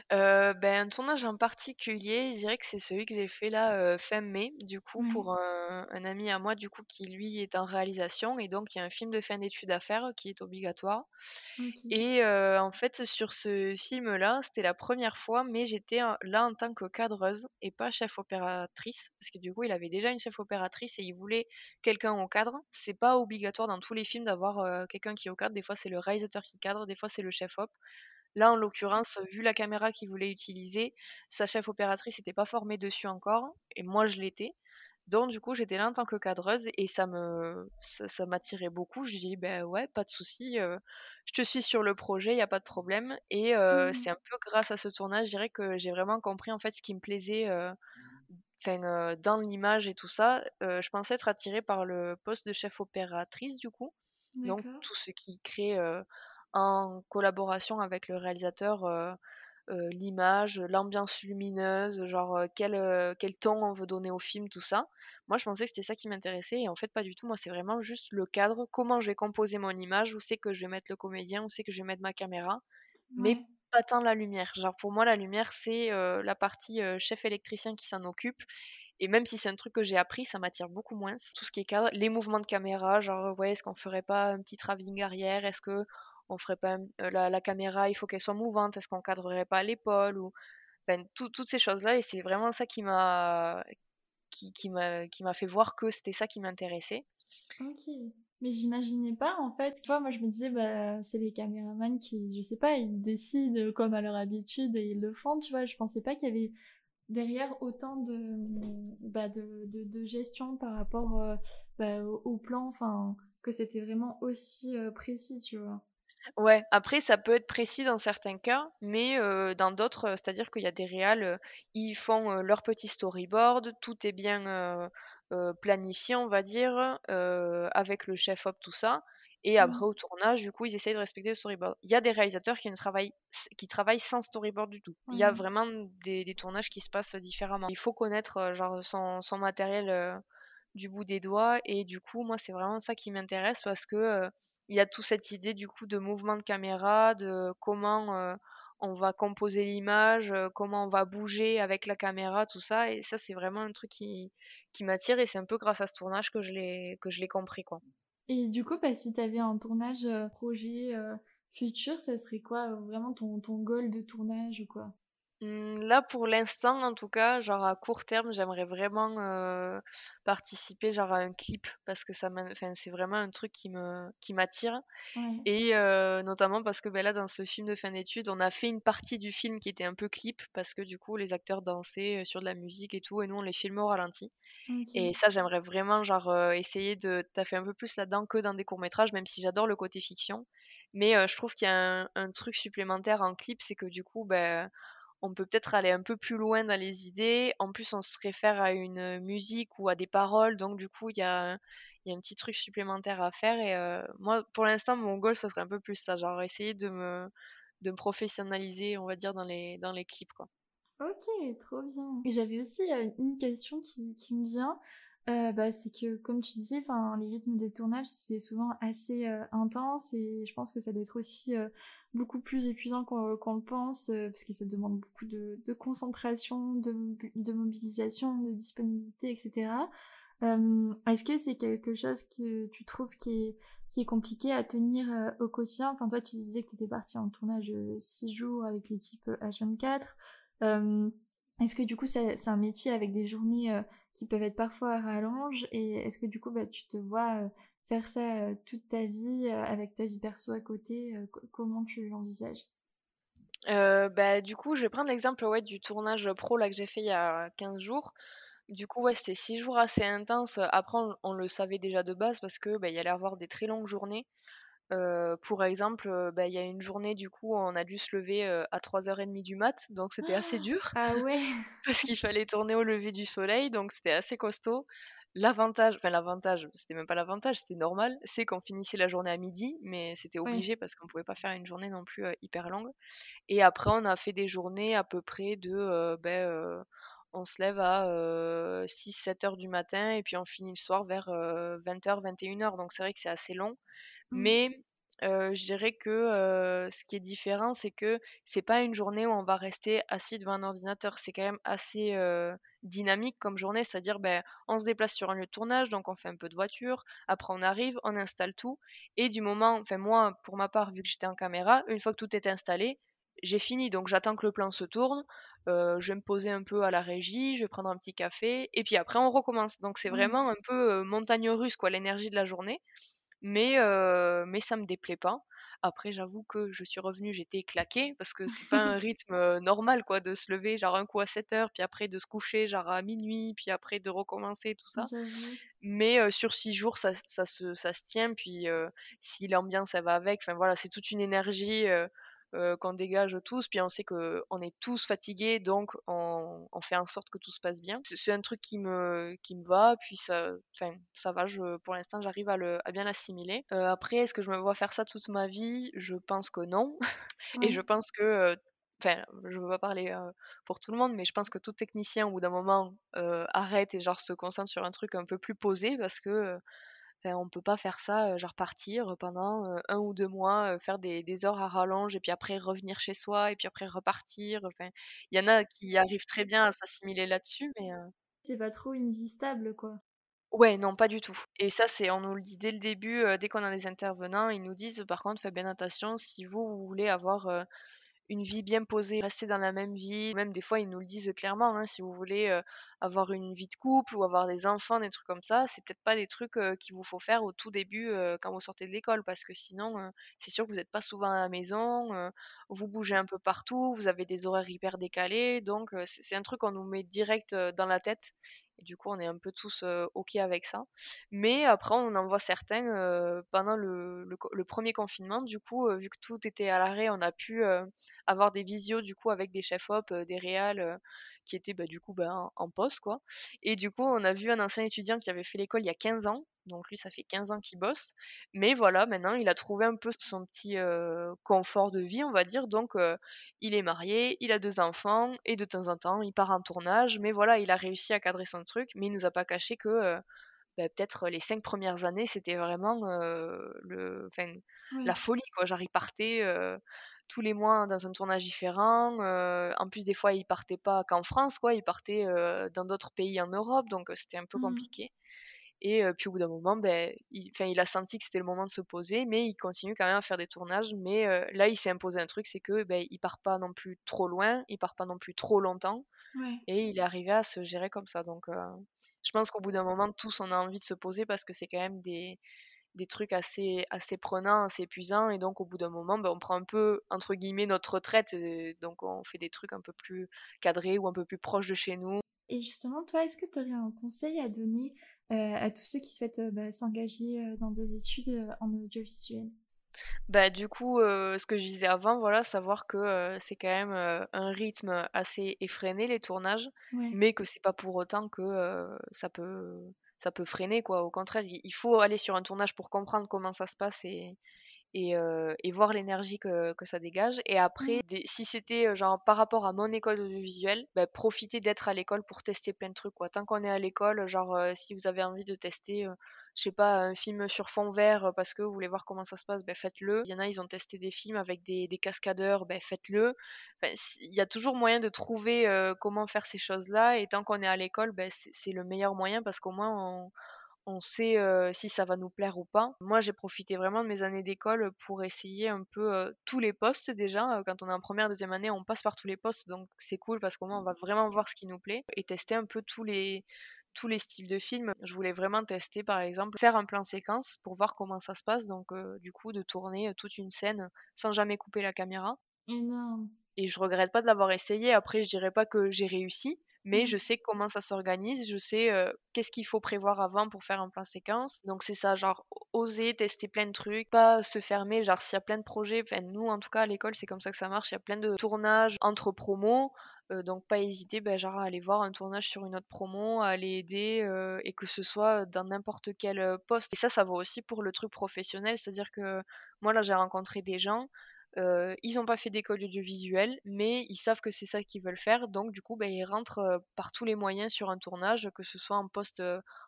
ben, un tournage en particulier, je dirais que c'est celui que j'ai fait là, fin mai, du coup, pour un ami à moi, du coup, qui lui est en réalisation et donc il y a un film de fin d'études à faire qui est obligatoire et en fait, sur ce film-là, c'était la première fois, mais j'étais là en tant que cadreuse et pas chef opératrice parce que du coup, il avait déjà une chef opératrice et il voulait quelqu'un au cadre. C'est pas obligatoire dans tous les films d'avoir, quelqu'un qui est au cadre. Des fois, c'est le réalisateur qui cadre, des fois, c'est le chef op. Là, en l'occurrence, vu la caméra qu'il voulait utiliser, sa chef opératrice n'était pas formée dessus encore, et moi je l'étais. Donc du coup, j'étais là en tant que cadreuse et ça me ça, m'attirait beaucoup. Je dis ben ouais, pas de souci, euh, je te suis sur le projet, il y a pas de problème. Et euh, mmh. c'est un peu grâce à ce tournage, je dirais que j'ai vraiment compris en fait ce qui me plaisait. Euh, dans l'image et tout ça, je pensais être attirée par le poste de chef opératrice du coup, donc tout ce qui crée en collaboration avec le réalisateur euh, euh, l'image, l'ambiance lumineuse, genre euh, quel, quel ton on veut donner au film, tout ça. Moi, je pensais que c'était ça qui m'intéressait et en fait, pas du tout. Moi, c'est vraiment juste le cadre, comment je vais composer mon image, où c'est que je vais mettre le comédien, où c'est que je vais mettre ma caméra, mais pas tant la lumière. Genre, pour moi, la lumière, c'est la partie chef électricien qui s'en occupe. Et même si c'est un truc que j'ai appris, ça m'attire beaucoup moins. Tout ce qui est cadre, les mouvements de caméra, genre, ouais, est-ce qu'on ferait pas un petit travelling arrière? Est-ce que on ferait pas euh, la, caméra, il faut qu'elle soit mouvante, est-ce qu'on cadrerait pas l'épaule ou toutes ces choses-là et c'est vraiment ça qui m'a qui, qui m'a fait voir que c'était ça qui m'intéressait. Ok. Mais j'imaginais pas en fait. Tu moi je me disais bah c'est les caméramans qui je sais pas ils décident comme à leur habitude et ils le font. Tu vois, je pensais pas qu'il y avait derrière autant de bah, de, gestion par rapport euh, bah, au, plan. Que c'était vraiment aussi euh, précis. Tu vois. Ouais, après ça peut être précis dans certains cas, mais dans d'autres, c'est-à-dire qu'il y a des réals, ils font, leur petit storyboard, tout est bien, planifié, on va dire, avec le chef op, tout ça et après mmh. au tournage, du coup, ils essayent de respecter le storyboard. Il y a des réalisateurs qui ne travaillent qui travaillent sans storyboard du tout. Il y a vraiment des tournages qui se passent différemment. Il faut connaître, genre son son matériel, du bout des doigts et du coup, moi, c'est vraiment ça qui m'intéresse parce que, il y a toute cette idée du coup de mouvement de caméra, de comment euh, on va composer l'image, euh, comment on va bouger avec la caméra, tout ça. Et ça, c'est vraiment un truc qui, qui m'attire et c'est un peu grâce à ce tournage que je l'ai, que je l'ai compris. quoi. Et du coup, bah, si tu avais un tournage projet futur, ça serait quoi vraiment ton, ton goal de tournage ou quoi? Mmh, là, pour l'instant, en tout cas, genre à court terme, j'aimerais vraiment, participer genre à un clip parce que ça m'in enfin, c'est vraiment un truc qui me qui m'attire Ouais. et notamment parce que, beh, là, dans ce film de fin d'études, on a fait une partie du film qui était un peu clip parce que du coup, les acteurs dansaient, sur de la musique et tout et nous, on les filmait au ralenti et OK. ça, j'aimerais vraiment genre, essayer de taffer un peu plus là-dedans que dans des courts métrages, même si j'adore le côté fiction. Mais je trouve qu'il y a un un truc supplémentaire en clip, c'est que du coup, bah, on peut peut-être aller un peu plus loin dans les idées. En plus, on se réfère à une, musique ou à des paroles, donc du coup, il y a un petit truc supplémentaire à faire et heu, moi, pour l'instant, mon goal, ce serait un peu plus ça, genre essayer de me professionnaliser, on va dire, dans les dans les clips. OK, trop bien. J'avais aussi, une question qui me vient, heu, bah, c'est que comme tu disais, les rythmes de tournage, c'est souvent assez, heu, intense et je pense que ça doit être aussi, heu, beaucoup plus épuisant qu'on le pense, parce que ça demande beaucoup de concentration, de mobi de mobilisation, de disponibilité et cetera. Hem, est-ce que c'est quelque chose que tu trouves qui est compliqué à tenir, au quotidien? Enfin, toi, tu disais que tu étais partie en tournage, heu, 6 jours avec l'équipe, heu, H24. Hem, est-ce que du coup c'est un métier avec des journées, qui peuvent être parfois à rallonge et est-ce que du coup, bah, tu te vois, heu, faire ça, heu, toute ta vie, heu, avec ta vie perso à côté, comment tu l'envisages? Bah, du coup, je vais prendre l'exemple, ouais, du tournage, pro, là, que j'ai fait il y a 15 jours. Du coup, ouais, c'était 6 jours assez intenses, après on on le savait déjà de base parce que, bah, il y allait avoir des très longues journées. Heu, pour exemple, heu, bah, il y a une journée, du coup, on a dû se lever, heu, à 3:30 du mat, donc c'était assez dur Ah ouais! parce qu'il fallait tourner au lever du soleil, donc c'était assez costaud. L'avantage enfin l'avantage, c'était même pas l'avantage, c'était normal, c'est qu'on finissait la journée à midi, mais c'était Ouais. obligé parce qu'on pouvait pas faire une journée non plus, heu, hyper longue et après on a fait des journées à peu près de, heu, beh, heu, on se lève à, heu, 6-7 heures du matin et puis on finit le soir vers, heu, 20:00-21:00 donc c'est vrai que c'est assez long. Mmh. Mais, heu, je dirais que, heu, ce qui est différent, c'est que c'est pas une journée où on va rester assis devant un ordinateur. C'est quand même assez, heu, dynamique comme journée, c'est-à-dire, ben, on se déplace sur un lieu de tournage, donc on fait un peu de voiture. Après on arrive, on installe tout et du moment enfin moi, pour ma part, vu que j'étais en caméra, une fois que tout est installé, j'ai fini. Donc j'attends que le plan se tourne, heu, je vais me poser un peu à la régie, je vais prendre un petit café et puis après on recommence. Donc c'est Ouais. vraiment un peu, heu, montagne russe quoi, l'énergie de la journée mais heu, mais ça me déplaît pas. Après j'avoue que je suis revenue, j'étais claquée parce que c'est pas un rythme, normal quoi de se lever genre un coup à sept heures puis après de se coucher genre à minuit puis après de recommencer tout ça. Mais sur 6 jours ça ça se ça se tient puis, si l'ambiance elle va avec, enfin voilà, c'est toute une énergie, heu, qu'on dégage tous. Puis on sait qu'on est tous fatigués donc on on fait en sorte que tout se passe bien. C'est un truc qui me qui me va puis ça ça va, je pour l'instant j'arrive à le à bien l'assimiler. Heu, après est-ce que je me vois faire ça toute ma vie? Je pense que non et je pense que, heu enfin je veux pas parler, heu, pour tout le monde, mais je pense que tout technicien au bout d'un moment, arrête et genre se concentre sur un truc un peu plus posé parce que, enfin on peut pas faire ça, genre partir, pendant, 1 ou 2 mois, faire des des heures à rallonge et puis après revenir chez soi et puis après repartir, enfin, il y en a qui arrivent très bien à s'assimiler là-dessus, mais C'est pas trop une vie stable, quoi. ouais, non, pas du tout et ça, c'est on nous le dit dès le début, dès qu'on a des intervenants, ils nous disent: «Par contre, faites bien attention si vous, vous voulez avoir, une vie bien posée, rester dans la même vie. Même des fois, ils nous le disent clairement, hein, si vous voulez, heu, avoir une vie de couple ou avoir des enfants, des trucs comme ça, c'est peut-être pas des trucs, heu, qu'il vous faut faire au tout début, heu, quand vous sortez de l'école. Parce que sinon, c'est sûr que vous êtes pas souvent à la maison, vous bougez un peu partout, vous avez des horaires hyper décalés. Donc c'est un truc qu'on nous met direct, dans la tête du coup, on est un peu tous, heu, OK avec ça. Mais après, on en voit certains, heu, pendant le 1 confinement, du coup, heu, vu que tout était à l'arrêt, on a pu, avoir des visios du coup avec des chefs op, heu, des réals, qui étaient, bah, du coup, bah, en poste quoi. Et du coup, on a vu un ancien étudiant qui avait fait l'école il y a 15 ans, donc lui ça fait 15 ans qu'il bosse, mais voilà, maintenant il a trouvé un peu son petit, heu, confort de vie, on va dire, donc heu, il est marié, il a 2 enfants et de temps en temps, il part en tournage, mais voilà, il a réussi à cadrer son truc, mais il nous a pas caché que, heu, bah, peut-être les 5 premières années, c'était vraiment, le la folie quoi. Genre il partait, tous les mois dans un tournage différent, heu, en plus des fois il partait pas qu'en France quoi, il partait, heu, dans d'autres pays en Europe, donc heu, c'était un peu Mmh. compliqué Et puis au bout d'un moment, ben, il, il a senti que c'était le moment de se poser, mais il continue quand même à faire des tournages. Mais là, il s'est imposé un truc, c'est que ben, il part pas non plus trop loin, il part pas non plus trop longtemps. Et il est arrivé à se gérer comme ça. Donc, je pense qu'au bout d'un moment, tous, on a envie de se poser parce que c'est quand même des, des trucs assez, assez prenants, assez épuisants. Et donc, au bout d'un moment, ben, on prend un peu, entre guillemets, notre retraite. donc, on fait des trucs un peu plus cadrés ou un peu plus proches de chez nous. Et justement, toi, est-ce que tu aurais un conseil à donner à tous ceux qui souhaitent bah, s'engager dans des études en audiovisuel? Bah, du coup, ce que je disais avant, voilà, savoir que, c'est quand même, un rythme assez effréné les tournages, mais que c'est pas pour autant que, ça peut ça peut freiner quoi. Au contraire, il faut aller sur un tournage pour comprendre comment ça se passe et et et voir l'énergie que que ça dégage et après mmh. si c'était, genre par rapport à mon école d'audiovisuel, bah, profiter d'être à l'école pour tester plein de trucs quoi. Tant qu'on est à l'école, genre, si vous avez envie de tester, je sais pas, un film sur fond vert parce que vous voulez voir comment ça se passe, ben faites-le. Il y en a, ils ont testé des films avec des, cascadeurs, ben faites-le. il y a toujours moyen de trouver comment faire ces choses-là et tant qu'on est à l'école, ben c'est le meilleur moyen parce qu'au moins on, on sait si ça va nous plaire ou pas. Moi, j'ai profité vraiment de mes années d'école pour essayer un peu tous les postes déjà. Quand on est en première, deuxième année, on passe par tous les postes, donc c'est cool parce qu'au moins on va vraiment voir ce qui nous plaît et tester un peu tous les tous les styles de films. Je voulais vraiment tester, par exemple, faire un plan séquence pour voir comment ça se passe. Donc, euh, du coup, de tourner euh, toute une scène sans jamais couper la caméra. Énorme. Et je regrette pas de l'avoir essayé. Après, je dirais pas que j'ai réussi, mais mmh. je sais comment ça s'organise. Je sais euh, qu'est-ce qu'il faut prévoir avant pour faire un plan séquence. Donc, c'est ça, genre, oser tester plein de trucs, pas se fermer. Genre, s'il y a plein de projets, enfin, nous, en tout cas, à l'école, c'est comme ça que ça marche. Il y a plein de tournages entre promos donc pas hésiter, bah, à aller voir un tournage sur une autre promo, à aller aider et que ce soit dans n'importe quel poste. Et ça, ça vaut aussi pour le truc professionnel, c'est-à-dire que moi là j'ai rencontré des gens, ils n'ont pas fait d'école audiovisuelle, mais ils savent que c'est ça qu'ils veulent faire, donc du coup bah, ils rentrent par tous les moyens sur un tournage, que ce soit en poste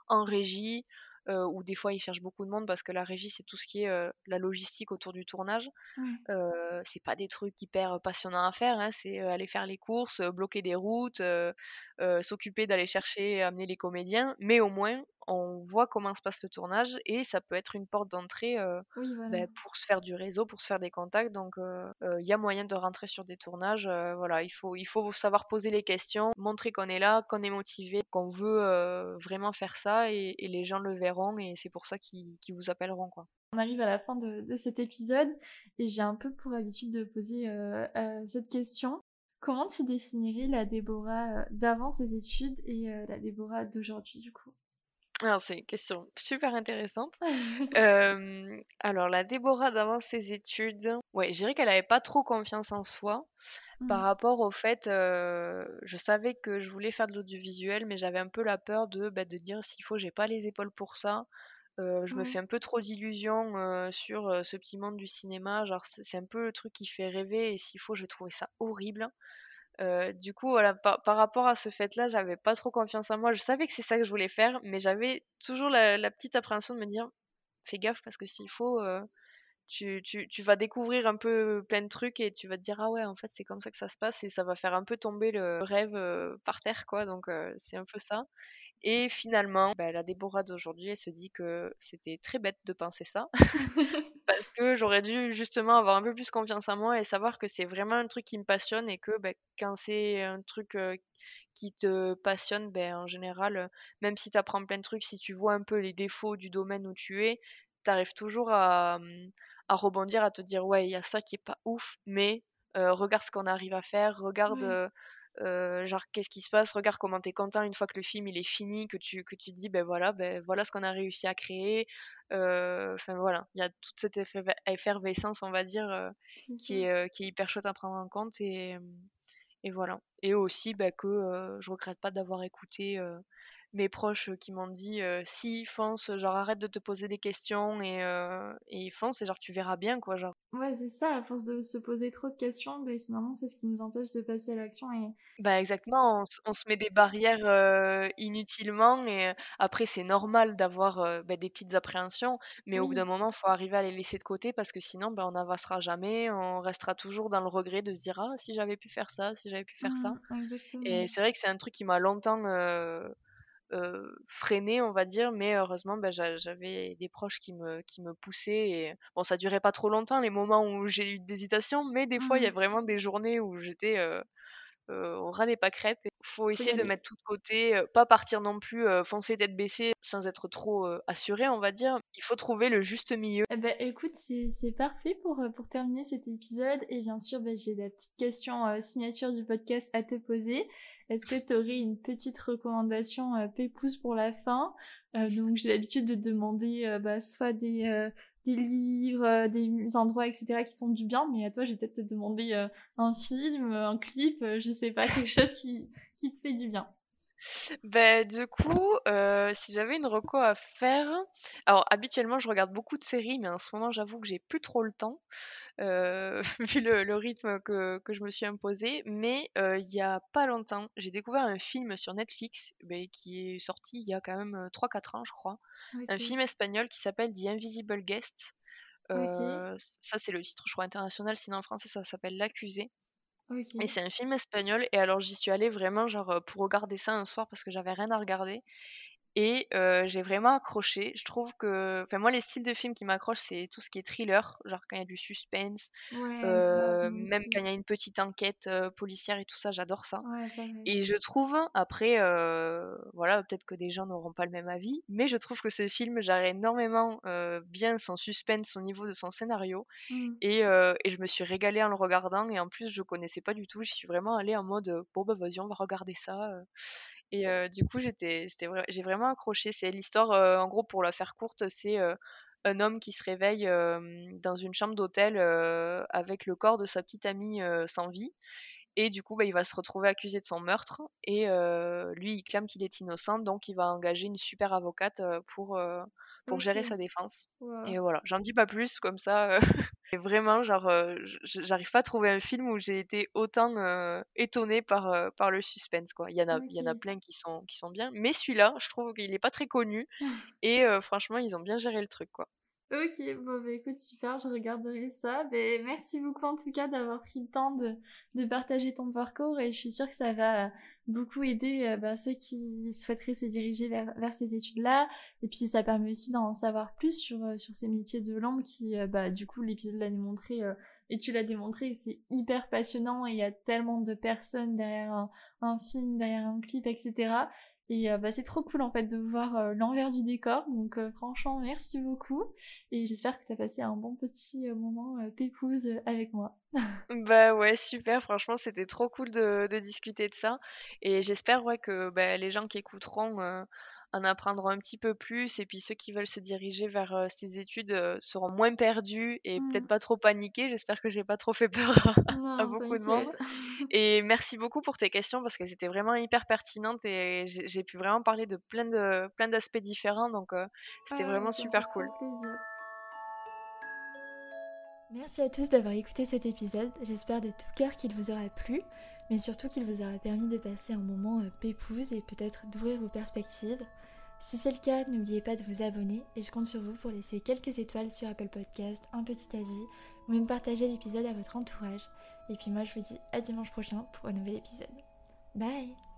en régie, euh, où des fois ils cherchent beaucoup de monde parce que la régie c'est tout ce qui est euh, la logistique autour du tournage. Euh, c'est pas des trucs hyper passionnants à faire, hein, c'est aller faire les courses, bloquer des routes, s'occuper d'aller chercher, amener les comédiens, mais au moins on voit comment se passe le tournage et ça peut être une porte d'entrée ben, pour se faire du réseau, pour se faire des contacts. Donc il y a moyen de rentrer sur des tournages. voilà, il faut, il faut savoir poser les questions, montrer qu'on est là, qu'on est motivé, qu'on veut vraiment faire ça et, les gens le verront et c'est pour ça qu'ils vous appelleront. Quoi. On arrive à la fin de, cet épisode et j'ai un peu pour habitude de poser cette question. Comment tu définirais la Déborah d'avant ses études et la Déborah d'aujourd'hui du coup? Alors, c'est une question super intéressante. alors, la Déborah d'avant ses études, ouais, je dirais qu'elle avait pas trop confiance en soi par mmh. rapport au fait, je savais que je voulais faire de l'audiovisuel, mais j'avais un peu la peur de, bah, de dire s'il faut, j'ai pas les épaules pour ça. je me fais un peu trop d'illusions sur ce petit monde du cinéma. Genre, c'est un peu le truc qui fait rêver, et s'il faut, je trouvais ça horrible du coup, voilà, par, rapport à ce fait-là, j'avais pas trop confiance en moi. Je savais que c'est ça que je voulais faire, mais j'avais toujours la, petite appréhension de me dire, fais gaffe parce que s'il faut, tu, tu, vas découvrir un peu plein de trucs et tu vas te dire, ah ouais, en fait, c'est comme ça que ça se passe et ça va faire un peu tomber le rêve par terre, quoi. Donc, c'est un peu ça. Et finalement, bah, la Déborah d'aujourd'hui, elle se dit que c'était très bête de penser ça. parce que j'aurais dû justement avoir un peu plus confiance en moi et savoir que c'est vraiment un truc qui me passionne et que bah, quand c'est un truc qui te passionne, ben, en général, même si tu apprends plein de trucs, si tu vois un peu les défauts du domaine où tu es, tu arrives toujours à, mmh, à, rebondir, à te dire ouais, il y a ça qui est pas ouf, mais regarde ce qu'on arrive à faire, regarde genre qu'est-ce qui se passe, regarde comment tu es content une fois que le film il est fini, que tu, que tu dis ben voilà, ben voilà ce qu'on a réussi à créer. Enfin voilà, il y a toute cette effervescence, on va dire, qui, est, qui est hyper chouette à prendre en compte et, et voilà. Et aussi ben, que je regrette pas d'avoir écouté mes proches qui m'ont dit si fonce genre arrête de te poser des questions et, et fonce et genre tu verras bien quoi genre. Ouais c'est ça à force de se poser trop de questions bah, finalement c'est ce qui nous empêche de passer à l'action et bah exactement on, se met des barrières inutilement et après c'est normal d'avoir bah, des petites appréhensions mais au bout d'un moment il faut arriver à les laisser de côté parce que sinon bah, on n'avancera jamais on restera toujours dans le regret de se dire ah si j'avais pu faire ça si j'avais pu faire ça mmh, et c'est vrai que c'est un truc qui m'a longtemps freiner, on va dire, mais heureusement, bah, j'avais des proches qui me, qui me poussaient. Et bon, ça durait pas trop longtemps les moments où j'ai eu des hésitations, mais des fois, il y a Mmh. vraiment des journées où j'étais euh, au ras des pâquerettes. Il faut essayer de mettre tout de côté, euh, pas partir non plus euh, foncer tête baissée sans être trop euh, assuré, on va dire. Il faut trouver le juste milieu. Eh ben, écoute, c'est parfait pour, euh, pour terminer cet épisode. Et bien sûr, ben, j'ai la petite question euh, signature du podcast à te poser. Est-ce que tu aurais une petite recommandation euh, pépouze pour la fin? Euh, Donc, j'ai l'habitude de demander euh, bah, soit des, euh, des livres, euh, des endroits, etc. qui font du bien. Mais à toi, je vais peut-être te demander euh, un film, un clip, euh, je sais pas, quelque chose qui, qui te fait du bien. Ben, du coup, euh, si j'avais une reco à faire, alors habituellement je regarde beaucoup de séries, mais en ce moment j'avoue que j'ai plus trop le temps, euh, vu le, le rythme que, que je me suis imposé. Mais euh, il y a pas longtemps, j'ai découvert un film sur Netflix, qui est sorti il y a quand même euh, 3-4 ans, je crois. Un Ok, film espagnol qui s'appelle The Invisible Guest. ok, ça c'est le titre, je crois, international, sinon en français ça s'appelle L'accusé. Et ok, c'est un film espagnol, et alors j'y suis allée vraiment genre euh, pour regarder ça un soir parce que j'avais rien à regarder. Et j'ai vraiment accroché. Je trouve que enfin moi les styles de films qui m'accrochent, c'est tout ce qui est thriller, genre quand il y a du suspense, ouais, même quand il y a une petite enquête, policière et tout ça, j'adore ça. Ouais. Et je trouve, après, voilà, peut-être que des gens n'auront pas le même avis, mais je trouve que ce film gère énormément, bien son suspense au niveau de son scénario Mm. et et je me suis régalée en le regardant et en plus je connaissais pas du tout. J'y suis vraiment allée en mode, «Bon bah vas-y on va regarder ça», et du coup j'étais j'étais vra j'ai vraiment accroché. C'est l'histoire, en gros pour la faire courte, c'est, un homme qui se réveille, dans une chambre d'hôtel, avec le corps de sa petite amie, sans vie et du coup, bah, il va se retrouver accusé de son meurtre et lui, il clame qu'il est innocent, donc il va engager une super avocate, pour, pour gérer Ok. sa défense Wow. et voilà, j'en dis pas plus comme ça, et vraiment genre, j j'arrive pas à trouver un film où j'ai été autant, heu, étonnée par, par le suspense, quoi. Il y en a il y en a Ok. plein qui sont qui sont bien, mais celui-là, je trouve qu'il est pas très connu et heu, franchement, ils ont bien géré le truc, quoi. Ok, bon bah écoute, super, je regarderai ça. Ben, merci beaucoup en tout cas d'avoir pris le temps de, partager ton parcours et je suis sûre que ça va beaucoup aider euh, bah, ceux qui souhaiteraient se diriger vers, ces études-là. Et puis ça permet aussi d'en savoir plus sur, euh, ces métiers de langue qui, euh, bah du coup, l'épisode l'a démontré et tu l'as démontré, c'est hyper passionnant et il y a tellement de personnes derrière un film, derrière un clip, etc. Et euh, bah, c'est trop cool en fait de voir euh, l'envers du décor. Donc euh, franchement, merci beaucoup. Et j'espère que tu as passé un bon petit moment euh, avec moi. Bah ouais, super, franchement, c'était trop cool de, discuter de ça. Et j'espère ouais, que bah, les gens qui écouteront en apprendront un petit peu plus. Et puis ceux qui veulent se diriger vers euh, ces études euh, seront moins perdus et peut-être Mm. pas trop paniqués. J'espère que j'ai pas trop fait peur à, beaucoup de monde. Et merci beaucoup pour tes questions parce qu'elles étaient vraiment hyper pertinentes et j'ai pu vraiment parler de plein de plein d'aspects différents. Donc euh, c'était Ah, vraiment super cool. plaisir. Merci à tous d'avoir écouté cet épisode. J'espère de tout cœur qu'il vous aura plu, mais surtout qu'il vous aura permis de passer un moment pépouze et peut-être d'ouvrir vos perspectives. Si c'est le cas, n'oubliez pas de vous abonner et je compte sur vous pour laisser quelques étoiles sur Apple Podcast, un petit avis ou même partager l'épisode à votre entourage. Et puis moi je vous dis à dimanche prochain pour un nouvel épisode. Bye